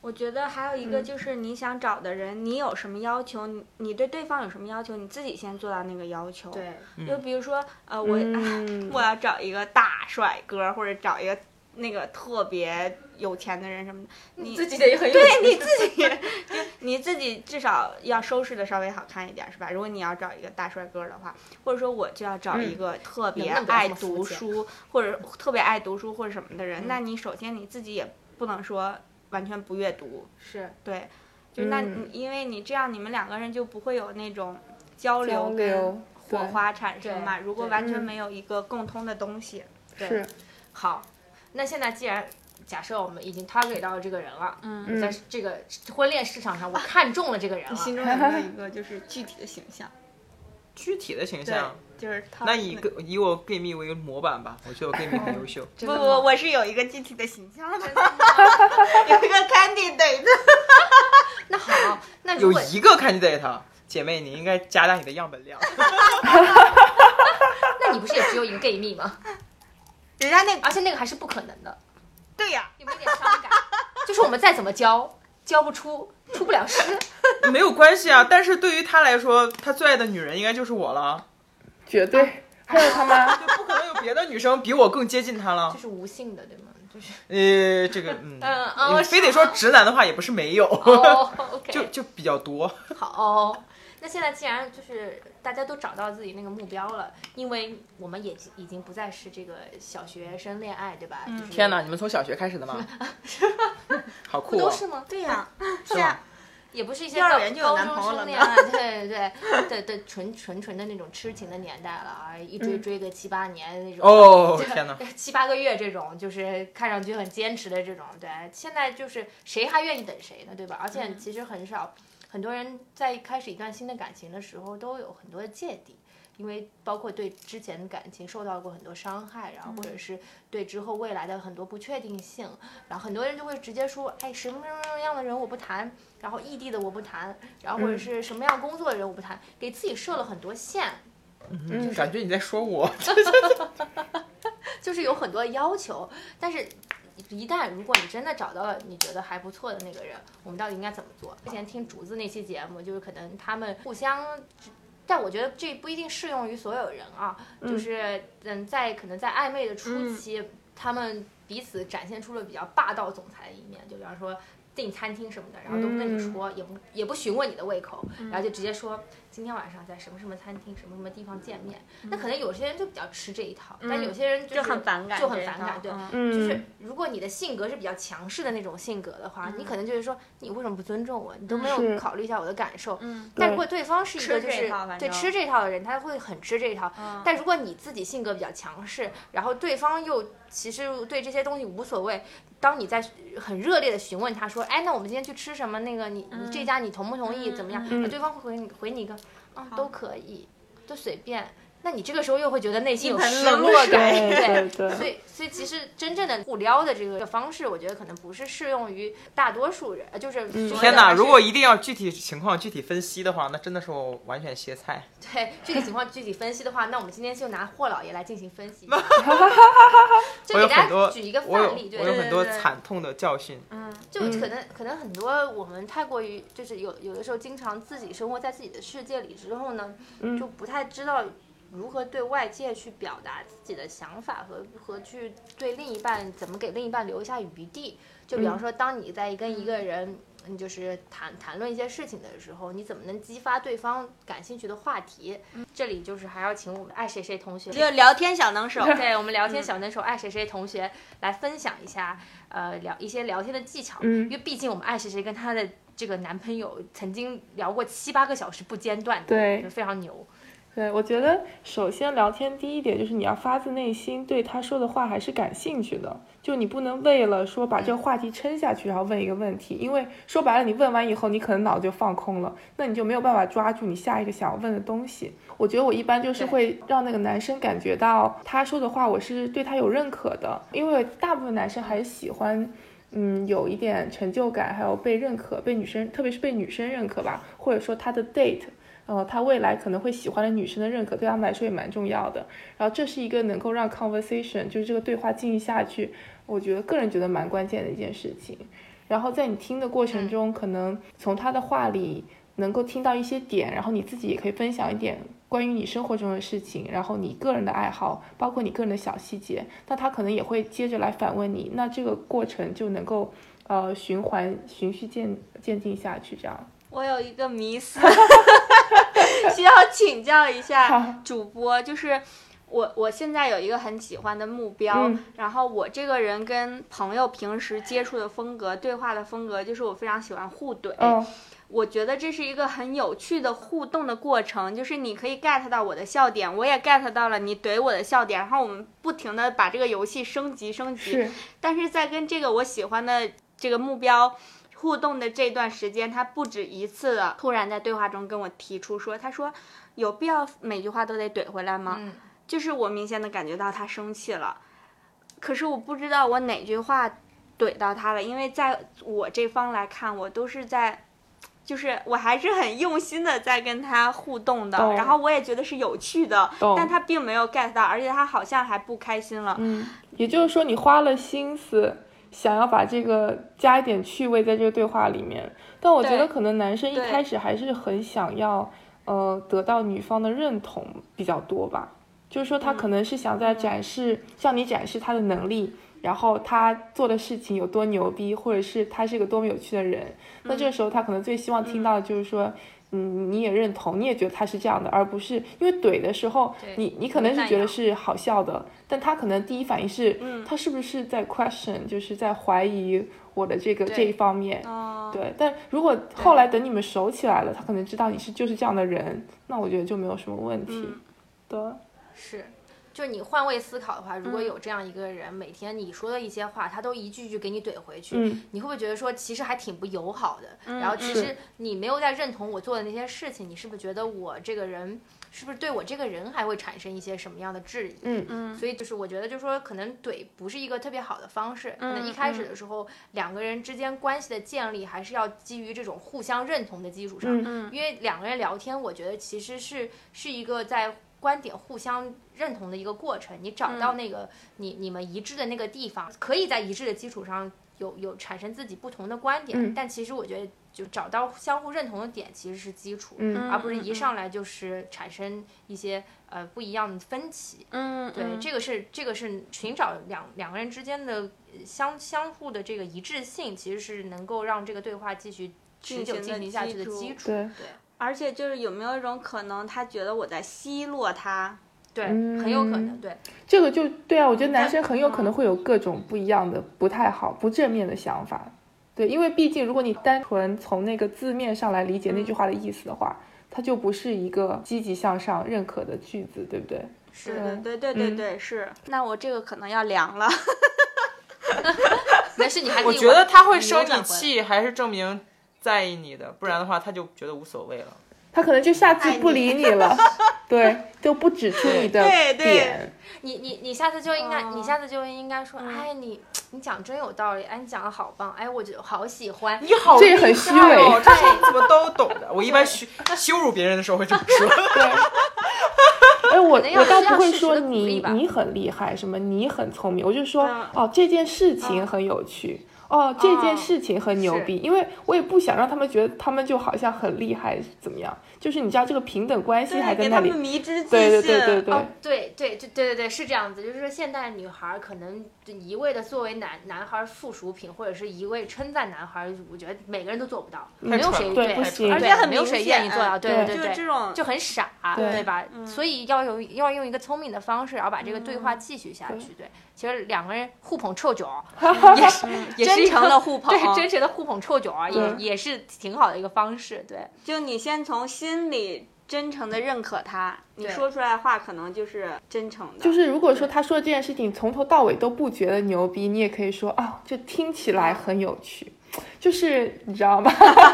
我觉得还有一个就是你想找的人，你有什么要求，你你对对方有什么要求，你自己先做到那个要求。，对，就比如说，呃，我、嗯我要找一个大帅哥，或者找一个那个特别有钱的人什么的，你 自己得很有对你自己，就你自己至少要收拾的稍微好看一点，是吧？如果你要找一个大帅哥的话，或者说我就要找一个特别爱读书，或者特别爱读书或者什么的人，那你首先你自己也不能说完全不阅读，是对，就那嗯你因为你这样，你们两个人就不会有那种交流跟火花产生嘛。如果完全没有一个共通的东西，对是，好。那现在既然假设我们已经 target 到这个人了，嗯，在这个婚恋市场上，我看中了这个人你心，中有没有一个就是具体的形象？具体的形象，，就是他。那以个以我 gay 蜜为模板吧，我觉得我 gay 蜜很优秀。不不，真的吗我是有一个具体的形象的，有一个 candidate。那好，那有一个 candidate，姐妹，你应该加大你的样本量。那你不是也只有一个 gay 蜜吗？人家那而且那个还是不可能的，对呀，有没有点伤感？就是我们再怎么教，教不出，出不了师。没有关系啊，但是对于他来说，他最爱的女人应该就是我了，绝对。还有他妈，就不可能有别的女生比我更接近他了就。是无性的，对吗？就是呃，这个，嗯，嗯哦你非得说直男的话，也不是没有，就就比较多。好哦。那现在既然就是大家都找到自己那个目标了，因为我们也已经不再是这个小学生恋爱，对吧？就是天哪，你们从小学开始的吗？好酷都是吗？对呀，是吗？也不是一些幼儿高园就有高中男朋友了呢生恋爱，对对对对对，纯纯纯的那种痴情的年代了啊，一追追个七八年那种。哦，天哪！七八个月这种，就是看上去很坚持的这种，对，现在就是谁还愿意等谁呢，对吧？而且其实很少，很多人在开始一段新的感情的时候，都有很多的芥蒂，因为包括对之前的感情受到过很多伤害，然后或者是对之后未来的很多不确定性，然后很多人就会直接说，哎，什么什么样的人我不谈，然后异地的我不谈，然后或者是什么样工作的人我不谈，给自己设了很多线，嗯，感觉你在说我。就是有很多要求，但是。一旦如果你真的找到了你觉得还不错的那个人，我们到底应该怎么做？之前听竹子那期节目，就是可能他们互相，但我觉得这不一定适用于所有人啊。就是嗯，在可能在暧昧的初期，他们彼此展现出了比较霸道总裁的一面，就比方说订餐厅什么的，然后都不跟你说，也不也不询问你的胃口，然后就直接说今天晚上在什么什么餐厅、什么什么地方见面。那可能有些人就比较吃这一套，但有些人就很反感就很反感，对。就是如果你的性格是比较强势的那种性格的话，你可能就是说你为什么不尊重我？你都没有考虑一下我的感受。嗯但如果对方是一个就是对吃这套的人，他会很吃这一套。嗯但如果你自己性格比较强势，然后对方又其实对这些东西无所谓，当你在很热烈的询问他说：“哎，那我们今天去吃什么？那个你你这家你同不同意？怎么样？”嗯对方会回你回你一个：“啊，都可以，就随便。”那你这个时候又会觉得内心有失落感，对对对所以，所以其实真正的互撩的这个方式，我觉得可能不是适用于大多数人，呃就是天哪！如果一定要具体情况具体分析的话，那真的是我完全歇菜。对具体情况具体分析的话，那我们今天就拿霍老爷来进行分析，就给大家举一个我有范例，对我有很多对对对惨痛的教训。嗯就可能可能很多我们太过于就是有有的时候经常自己生活在自己的世界里之后呢，就不太知道如何对外界去表达自己的想法和和去对另一半怎么给另一半留下余地。就比方说，当你在跟一个人。嗯，就是谈谈论一些事情的时候，你怎么能激发对方感兴趣的话题？这里就是还要请我们爱谁谁同学就聊天小能手。对我们聊天小能手爱谁谁同学来分享一下，呃，聊一些聊天的技巧。嗯因为毕竟我们爱谁谁跟她的这个男朋友曾经聊过七八个小时不间断，对就非常牛。对，我觉得首先聊天第一点就是你要发自内心对他说的话还是感兴趣的，就你不能为了说把这个话题撑下去，然后问一个问题，因为说白了你问完以后你可能脑子就放空了，那你就没有办法抓住你下一个想要问的东西。我觉得我一般就是会让那个男生感觉到他说的话我是对他有认可的，因为大部分男生还是喜欢。嗯，有一点成就感，还有被认可，被女生，特别是被女生认可吧，或者说他的 date 呃，他未来可能会喜欢的女生的认可，对他们来说也蛮重要的。然后这是一个能够让 conversation 就是这个对话进行下去，我觉得个人觉得蛮关键的一件事情。然后在你听的过程中，可能从他的话里能够听到一些点，然后你自己也可以分享一点关于你生活中的事情，然后你个人的爱好，包括你个人的小细节，那他可能也会接着来反问你，那这个过程就能够呃循环循序渐渐进下去，这样。我有一个迷思，需要请教一下主播，就是我我现在有一个很喜欢的目标，嗯然后我这个人跟朋友平时接触的风格、对话的风格，就是我非常喜欢互怼。嗯我觉得这是一个很有趣的互动的过程，就是你可以 get 到我的笑点，我也 get 到了你怼我的笑点，然后我们不停的把这个游戏升级升级。是但是在跟这个我喜欢的这个目标互动的这段时间，他不止一次的突然在对话中跟我提出说，他说有必要每句话都得怼回来吗？嗯就是我明显的感觉到他生气了，可是我不知道我哪句话怼到他了，因为在我这方来看，我都是在。就是我还是很用心的在跟他互动的，然后我也觉得是有趣的，但他并没有 get 到，而且他好像还不开心了。嗯，也就是说你花了心思想要把这个加一点趣味在这个对话里面，但我觉得可能男生一开始还是很想要呃得到女方的认同比较多吧，就是说他可能是想在展示、向你展示他的能力。然后他做的事情有多牛逼，或者是他是个多么有趣的人，那这个时候他可能最希望听到的就是说，嗯，你也认同，你也觉得他是这样的，而不是因为怼的时候，你你可能是觉得是好笑的，但他可能第一反应是，他是不是在 question，就是在怀疑我的这个这一方面，哦，对。但如果后来等你们熟起来了，他可能知道你是就是这样的人，那我觉得就没有什么问题，嗯。对。是，就是你换位思考的话，如嗯果有这样一个人，每天你说的一些话，他都一句句给你怼回去，嗯你会不会觉得说其实还挺不友好的？然后其实你没有在认同我做的那些事情，你是不是觉得我这个人？是不是对我这个人还会产生一些什么样的质疑？嗯嗯所以就是我觉得，就是说，可能怼不是一个特别好的方式。可能一嗯开始的时候，两个人之间关系的建立，还是要基于这种互相认同的基础上。嗯因为两个人聊天，我觉得其实是是一个在观点互相认同的一个过程。你找到那个、你你们一致的那个地方，可以在一致的基础上有有产生自己不同的观点。嗯但其实我觉得，就找到相互认同的点其实是基础，嗯而不是一上来就是产生一些呃不一样的分歧。嗯，对，嗯这个是这个是寻找两两个人之间的呃相相互的这个一致性，其实是能够让这个对话继续持久进行下去的基础基础。对对而且就是有没有一种可能，他觉得我在奚落他？对，很有可能嗯对。这个就对啊，我觉得男生很有可能会有各种不一样的、不太好、不正面的想法。对，因为毕竟如果你单纯从那个字面上来理解那句话的意思的话，它就不是一个积极向上、认可的句子，对不对？是对对对对对嗯，是。那我这个可能要凉了。没事你还我觉得他会生。你气，还是证明在意你的，不然的话他就觉得无所谓了。他可能就下次不理你了，对，就不指出你的对对。点。你你你下次就应该，哦。你下次就应该说，哎，你你讲真有道理，哎，你讲的好棒，哎，我就好喜欢。你好这很厉虚伪。害哦，这你怎么都懂的？我一般羞羞辱别人的时候会这么说。对 哎，我我倒不会说你你很厉害，什么你很聪明，我就说、嗯。哦这件事情很有趣，哦这件哦事情很牛逼，因为我也不想让他们觉得他们就好像很厉害怎么样，就是你知道这个平等关系还对，在那里给他们，迷之自信。对对对对对，哦，对对对对对对，是这样子，就是说现代女孩儿可能一味的作为男男孩儿附属品，或者是一味称赞男孩儿，我觉得每个人都做不到，没有谁对而且很没有谁明显愿意做到，对对对对就是这种就很傻，对对吧？嗯所以要有要用一个聪明的方式，然后把这个对嗯话继续下去。对，其实两个人互捧臭脚 也是也是真诚的互捧对，真诚的互捧臭脚啊，也也是挺好的一个方式。对，就你先从心里真诚的认可他，你说出来的话可能就是真诚的。就是如果说他说这件事情从头到尾都不觉得牛逼，你也可以说啊、就听起来很有趣，就是你知道吗？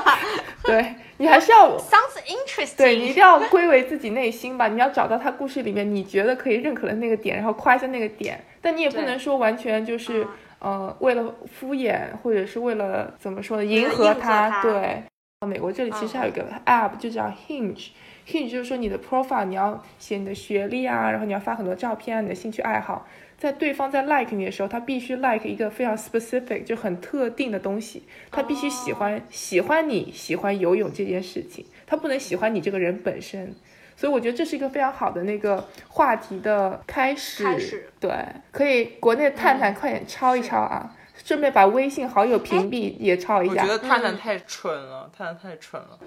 对你还是要 sounds interesting。对你一定要归为自己内心吧，你要找到他故事里面你觉得可以认可的那个点，然后夸一下那个点，但你也不能说完全就是嗯呃为了敷衍或者是为了怎么说呢，迎合，他。对美国这里其实还有一个 app 就叫 Hinge。Hinge 就是说你的 profile 你要写你的学历啊，然后你要发很多照片啊，你的兴趣爱好。在对方在 like 你的时候，他必须 like 一个非常 specific 就很特定的东西，他必须喜欢、喜欢你喜欢游泳这件事情，他不能喜欢你这个人本身。所以我觉得这是一个非常好的那个话题的开始。开始对，可以国内探探快点抄一抄啊，顺便把微信好友屏蔽也抄一下。我觉得探探太蠢了，探探太蠢了。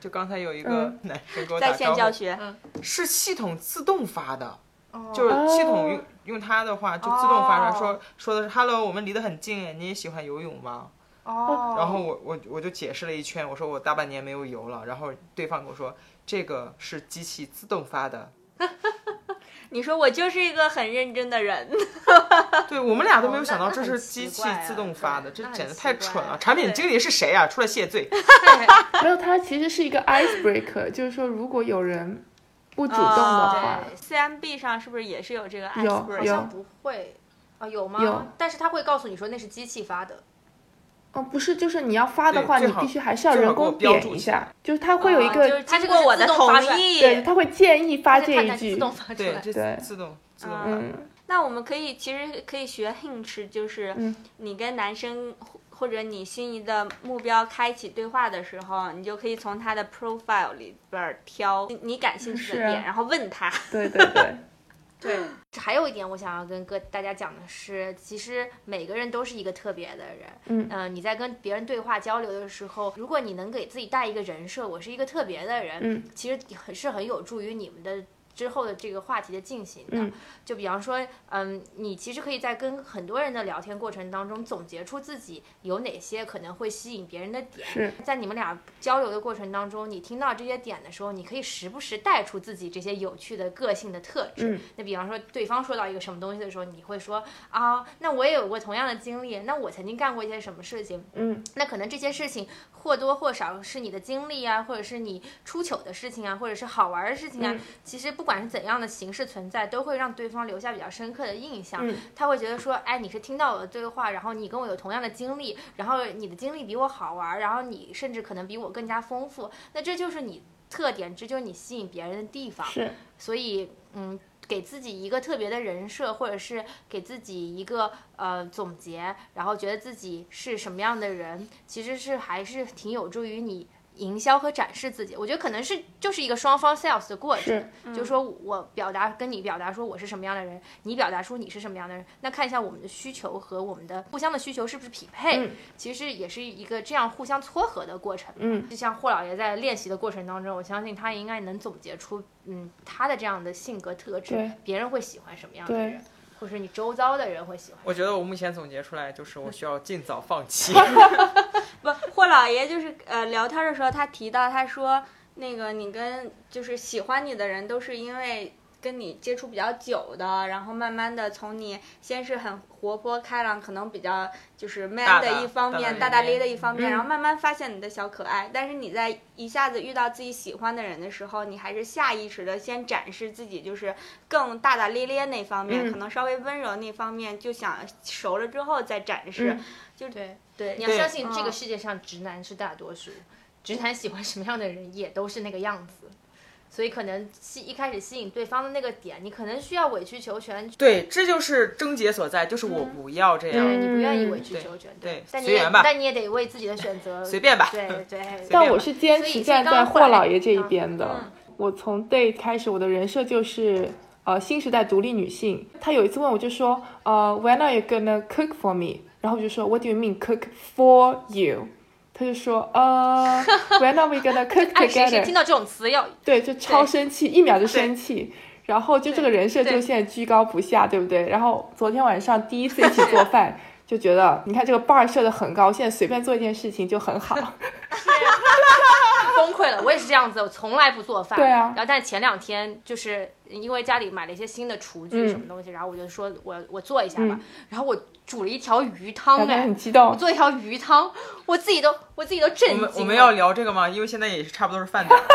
就刚才有一个男生给我打在线招呼，教学，是系统自动发的，哦。就是系统用用它的话就自动发出来说说的是 “hello，我们离得很近，哎，你也喜欢游泳吗？”哦，然后我我我就解释了一圈，我说我大半年没有游了，然后对方跟我说这个是机器自动发的，你说我就是一个很认真的人，对我们俩都没有哦想到这是机器自动发的，这简直太蠢了！啊产品经理是谁啊？出来谢罪！没有，它其实是一个 icebreaker，就是说如果有人不主动的话，对 CMB 上是不是也是有这个 icebreaker？有好像不会啊，有吗？有但是他会告诉你说那是机器发的。哦，不是，就是你要发的话，你必须还是要人工标注起点一下，就是它会有一个，啊就是经过我的同意。对，它会建议发这一句探探自，动发出对，来。这对自动自动发。嗯，那我们可以其实可以学 Hinge，就是嗯你跟男生或或者你心仪的目标开启对话的时候，你就可以从他的 profile 里边儿挑你你感兴趣的点，然后问他。对对对，对，还有一点我想要跟各大家讲的是，其实每个人都是一个特别的人。嗯呃你在跟别人对话交流的时候，如果你能给自己带一个人设，我是一个特别的人，嗯其实很是很有助于你们的。之后的这个话题的进行的，嗯就比方说，嗯，你其实可以在跟很多人的聊天过程当中总结出自己有哪些可能会吸引别人的点，是在你们俩交流的过程当中，你听到这些点的时候，你可以时不时带出自己这些有趣的个性的特质。嗯那比方说，对方说到一个什么东西的时候，你会说啊，那我也有过同样的经历，那我曾经干过一些什么事情，嗯那可能这些事情或多或少是你的经历啊，或者是你出糗的事情啊，或者是好玩的事情啊。嗯其实不管是怎样的形式存在，都会让对方留下比较深刻的印象。嗯他会觉得说，哎，你是听到我的对话，然后你跟我有同样的经历，然后你的经历比我好玩，然后你甚至可能比我更加丰富，那这就是你特点，这就是你吸引别人的地方。是，所以，嗯，给自己一个特别的人设，或者是给自己一个呃总结，然后觉得自己是什么样的人，其实是还是挺有助于你营销和展示自己。我觉得可能是就是一个双方 sales 的过程是，就是说我表达跟你表达说我是什么样的人，你表达出你是什么样的人，那看一下我们的需求和我们的互相的需求是不是匹配，嗯其实也是一个这样互相撮合的过程。嗯就像霍老爷在练习的过程当中，我相信他应该能总结出，嗯，他的这样的性格特质，别人会喜欢什么样的人，或者你周遭的人会喜欢。我觉得我目前总结出来就是我需要尽早放弃。不，霍老爷就是呃聊天的时候，他提到他说那个你跟就是喜欢你的人都是因为跟你接触比较久的，然后慢慢的从你先是很活泼开朗，可能比较就是 man 的一方面，大大咧咧一方面，嗯然后慢慢发现你的小可爱。但是你在一下子遇到自己喜欢的人的时候，你还是下意识的先展示自己就是更大大咧咧那方面，嗯可能稍微温柔那方面，就想熟了之后再展示。嗯就对，对你要相信这个嗯世界上直男是大多数，直男喜欢什么样的人也都是那个样子。所以可能吸一开始吸引对方的那个点，你可能需要委曲求全，对，这就是症结所在，就是我不要这样。对你不愿意嗯委曲求全，对但你也随缘吧但你也得为自己的选择 随便吧对对。但我是坚持站在霍老爷这一边的。嗯我从 date 开始，我的人设就是呃新时代独立女性。他有一次问我就说，呃，When are you gonna cook for me？然后我就说，What do you mean cook for you？他就说，呃，When are we gonna cook 爱谁谁 together？听到这种词要对，就超生气，一秒就生气。然后就这个人设就现在居高不下，对不对？然后昨天晚上第一次一起 做饭，就觉得你看这个 bar 设的很高，现在随便做一件事情就很好。崩溃了。我也是这样子，我从来不做饭。对啊然后但是前两天就是因为家里买了一些新的厨具嗯什么东西，然后我就说我我做一下吧。嗯然后我煮了一条鱼汤哎，很激动我。做一条鱼汤，我自己都我自己都震惊。我们我们要聊这个吗？因为现在也是差不多是饭点儿。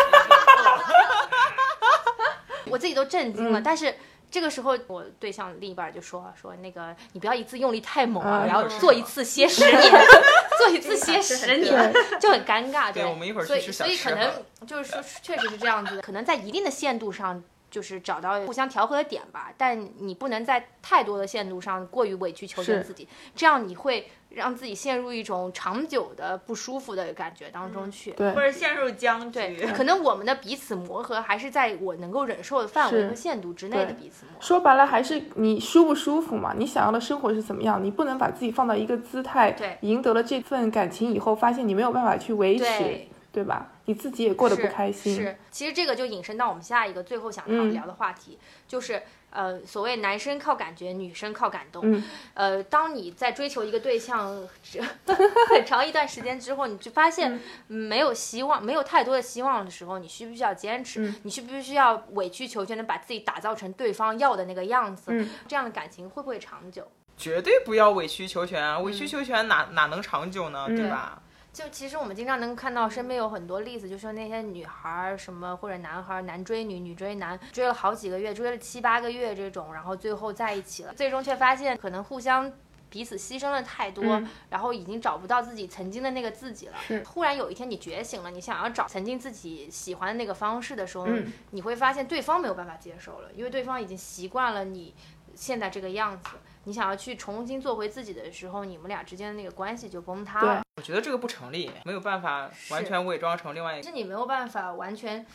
我自己都震惊了。嗯但是这个时候，我对象另一半就说说那个你不要一次用力太猛啊，啊然后做一次歇十年，做一次歇十年，就很尴尬。对我们一会儿去所以吃小所以可能就是说，确实是这样子的，可能在一定的限度上。就是找到互相调和的点吧，但你不能在太多的限度上过于委曲求全自己，这样你会让自己陷入一种长久的不舒服的感觉当中去。对或者陷入僵对局。，可能我们的彼此磨合还是在我能够忍受的范围和限度之内的彼此磨合。说白了还是你舒不舒服嘛？你想要的生活是怎么样？你不能把自己放到一个姿态，对赢得了这份感情以后，发现你没有办法去维持，对对吧？你自己也过得不开心。是，其实这个就引申到我们下一个最后想讨嗯聊的话题，就是呃，所谓男生靠感觉，女生靠感动。嗯呃，当你在追求一个对象只 很长一段时间之后，你就发现没有希望，没有太多的希望的时候，你需不需要坚持？嗯你需不需要委曲求全的把自己打造成对方要的那个样子？嗯这样的感情会不会长久？绝对不要委曲求全啊！委曲求全哪哪能长久呢？对嗯吧？就其实我们经常能看到身边有很多例子，就说那些女孩儿什么或者男孩儿男追女，女追男，追了好几个月，追了七八个月这种，然后最后在一起了，最终却发现可能互相。彼此牺牲了太多，嗯然后已经找不到自己曾经的那个自己了是。忽然有一天你觉醒了，你想要找曾经自己喜欢的那个方式的时候，嗯你会发现对方没有办法接受了，因为对方已经习惯了你现在这个样子。你想要去重新做回自己的时候，你们俩之间的那个关系就崩塌了。我觉得这个不成立，没有办法完全伪装成另外一个，是你没有办法完全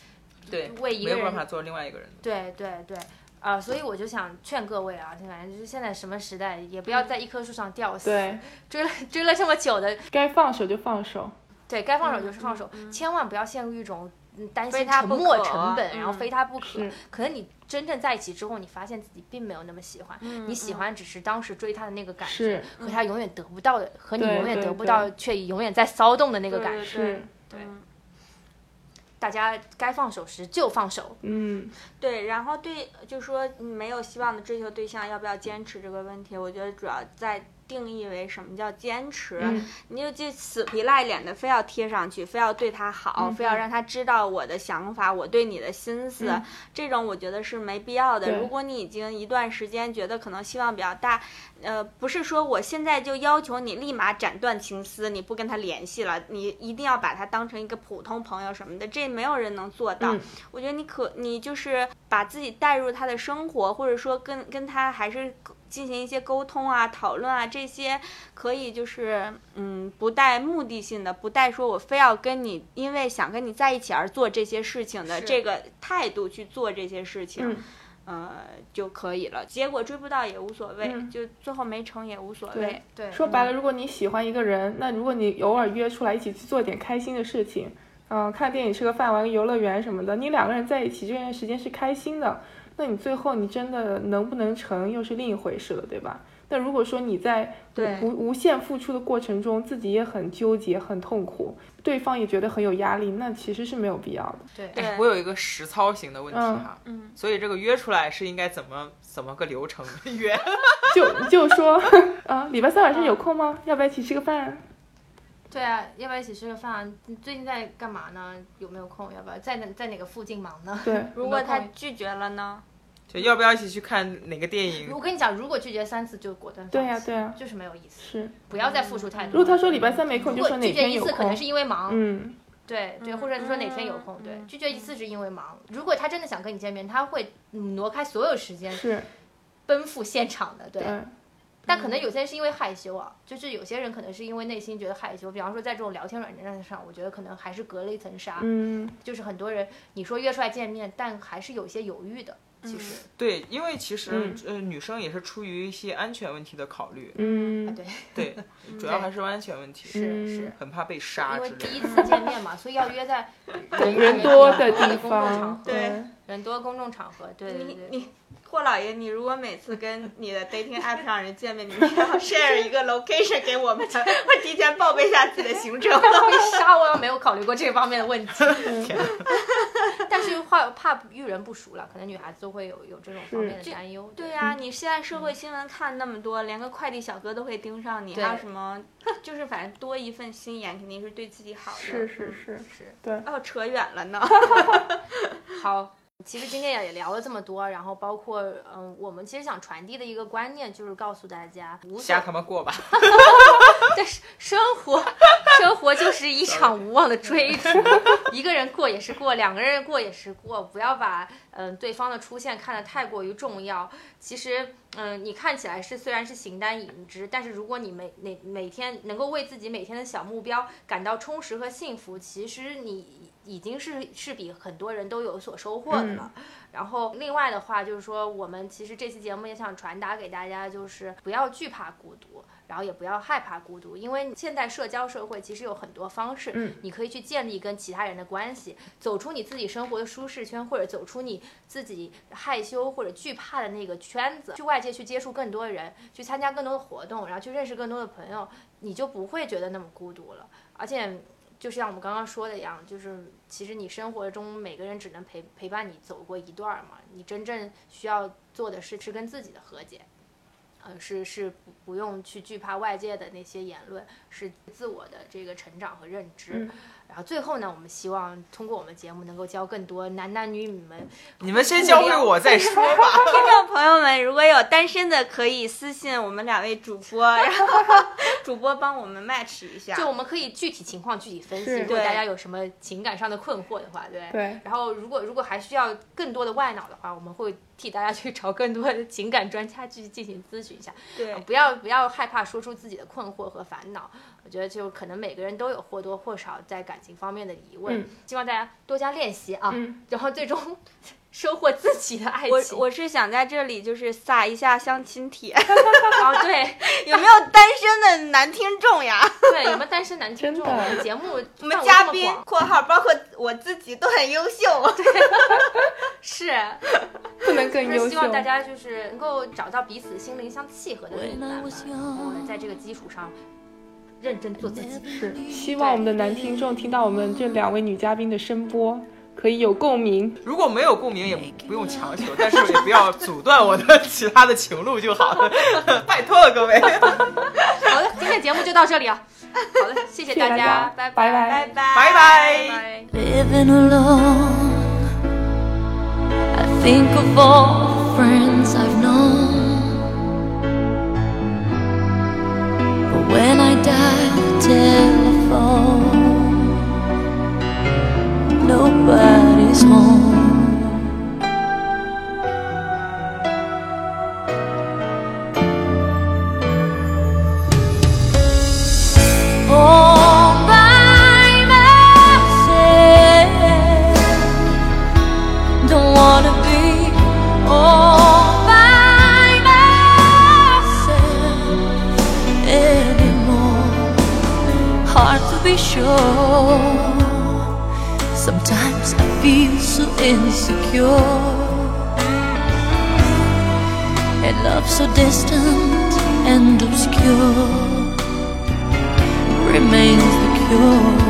对，为一个人没有办法做另外一个人。对对对，啊、所以我就想劝各位啊，就反正就是现在什么时代，也不要在一棵树上吊死。对，追了追了这么久的，该放手就放手。对该放手就是放手，千万不要陷入一种嗯担心非他不沉没成本，嗯然后非他不可。是可能你真正在一起之后，你发现自己并没有那么喜欢，你喜欢只是当时追他的那个感觉是，和他永远得不到的，和你永远得不到却永远在骚动的那个感觉。是，对，大家该放手时就放手。嗯，对，然后对，就说你没有希望的追求对象要不要坚持这个问题，我觉得主要在定义为什么叫坚持。嗯你就就死皮赖脸的非要贴上去，非要对他好，非要让他知道我的想法，我对你的心思，嗯这种我觉得是没必要的。如果你已经一段时间觉得可能希望比较大，呃，不是说我现在就要求你立马斩断情丝，你不跟他联系了，你一定要把他当成一个普通朋友什么的，这没有人能做到。嗯我觉得你可你就是把自己带入他的生活，或者说跟跟他还是进行一些沟通啊、讨论啊，这些可以就是嗯不带目的性的，不带说我非要跟你因为想跟你在一起而做这些事情的这个态度去做这些事情。嗯呃，就可以了。结果追不到也无所谓，嗯就最后没成也无所谓。对，说白了，如果你喜欢一个人，那如果你偶尔约出来一起去做点开心的事情，嗯、看电影、吃个饭、玩个游乐园什么的，你两个人在一起这段时间是开心的，那你最后你真的能不能成又是另一回事了，对吧？但如果说你在对无无限付出的过程中，自己也很纠结、很痛苦，对方也觉得很有压力，那其实是没有必要的。对我有一个实操型的问题嗯哈，嗯，所以这个约出来是应该怎么怎么个流程 约？就就说 啊，礼拜三晚上有空吗？要不要一起吃个饭？对啊，要不要一起吃个饭？你最近在干嘛呢？有没有空？要不要在哪在哪个附近忙呢？对，如果他拒绝了呢？就要不要一起去看哪个电影我？跟你讲，如果拒绝三次就果断放弃。对呀对呀就是没有意思，是。不要再付出太多。如果他说礼拜三没空，如果就说哪拒绝一次，天有空可能。是因为忙。嗯，对对，或者是说哪天有空，对，嗯拒绝一次是因为忙。如果他真的想跟你见面，他会嗯挪开所有时间是，奔赴现场的，对。对，但可能有些人是因为害羞啊，就是有些人可能是因为内心觉得害羞，比方说在这种聊天软件上，我觉得可能还是隔了一层纱，嗯，就是很多人你说约出来见面，但还是有些犹豫的，其实，对，因为其实、嗯呃女生也是出于一些安全问题的考虑，嗯，啊对，对，主要还是安全问题，是嗯是。很怕被杀因为之类的。第一次见面嘛，所以要约在人 人多的地方，合对，人多公众场合，对对你对。你霍老爷，你如果每次跟你的 dating app 上人见面，你一定要 share 一个 location 给我们，会提前报备一下自己的行程吗？会 杀我，没有考虑过这方面的问题。但是怕怕遇人不熟了，可能女孩子都会有有这种方面的担忧。对呀、你现在社会新闻看那么多，连个快递小哥都会盯上你，还有什么？就是反正多一份心眼，肯定是对自己好的。是是是，是。对，哦，扯远了呢。好，其实今天也聊了这么多，然后包括嗯，我们其实想传递的一个观念就是告诉大家，瞎他妈过吧。但是生活，生活就是一场无望的追逐，一个人过也是过，两个人过也是过，不要把嗯对方的出现看得太过于重要。其实嗯，你看起来是虽然是形单影只，但是如果你每每每天能够为自己每天的小目标感到充实和幸福，其实你已经是是比很多人都有所收获的了。然后另外的话就是说，我们其实这期节目也想传达给大家，就是不要惧怕孤独。然后也不要害怕孤独，因为现代社交社会其实有很多方式，嗯，你可以去建立跟其他人的关系，走出你自己生活的舒适圈，或者走出你自己害羞或者惧怕的那个圈子，去外界去接触更多人，去参加更多的活动，然后去认识更多的朋友，你就不会觉得那么孤独了。而且，就像我们刚刚说的一样，就是其实你生活中每个人只能陪陪伴你走过一段嘛，你真正需要做的是是跟自己的和解。呃，是是不不用去惧怕外界的那些言论，是自我的这个成长和认知。嗯然后最后呢，我们希望通过我们节目能够教更多男男女女们。你们先教会我再说吧。听众朋友们，如果有单身的，可以私信我们两位主播，然后 主播帮我们 match 一下。就我们可以具体情况具体分析，如果大家有什么情感上的困惑的话，对。对然后如果如果还需要更多的外脑的话，我们会替大家去找更多的情感专家去进行咨询一下。对不要不要害怕说出自己的困惑和烦恼。我觉得就可能每个人都有或多或少在感情方面的疑问，嗯希望大家多加练习啊，嗯然后最终收获自己的爱我情。我是想在这里就是撒一下相亲帖，哦，对 有没有单身的男听众呀？对，有没有单身男听众？我们节目我们嘉宾这么广（括号包括我自己）都很优秀。对 是，不能更优秀就是希望。大家就是能够找到彼此心灵相契合的另一半吧，然后呢，在这个基础上认真做自己。是，希望我们的男听众听到我们这两位女嘉宾的声波，可以有共鸣。如果没有共鸣，也不用强求，但是也不要阻断我的其他的情路就好了，拜托了各位。好的，今天节目就到这里啊。好的，谢谢谢谢大家拜拜拜拜拜拜 nobody's home. All by myself don't wanna be all by myself anymore. Hard to be sure. Insecure. And love so distant and obscure remains the cure.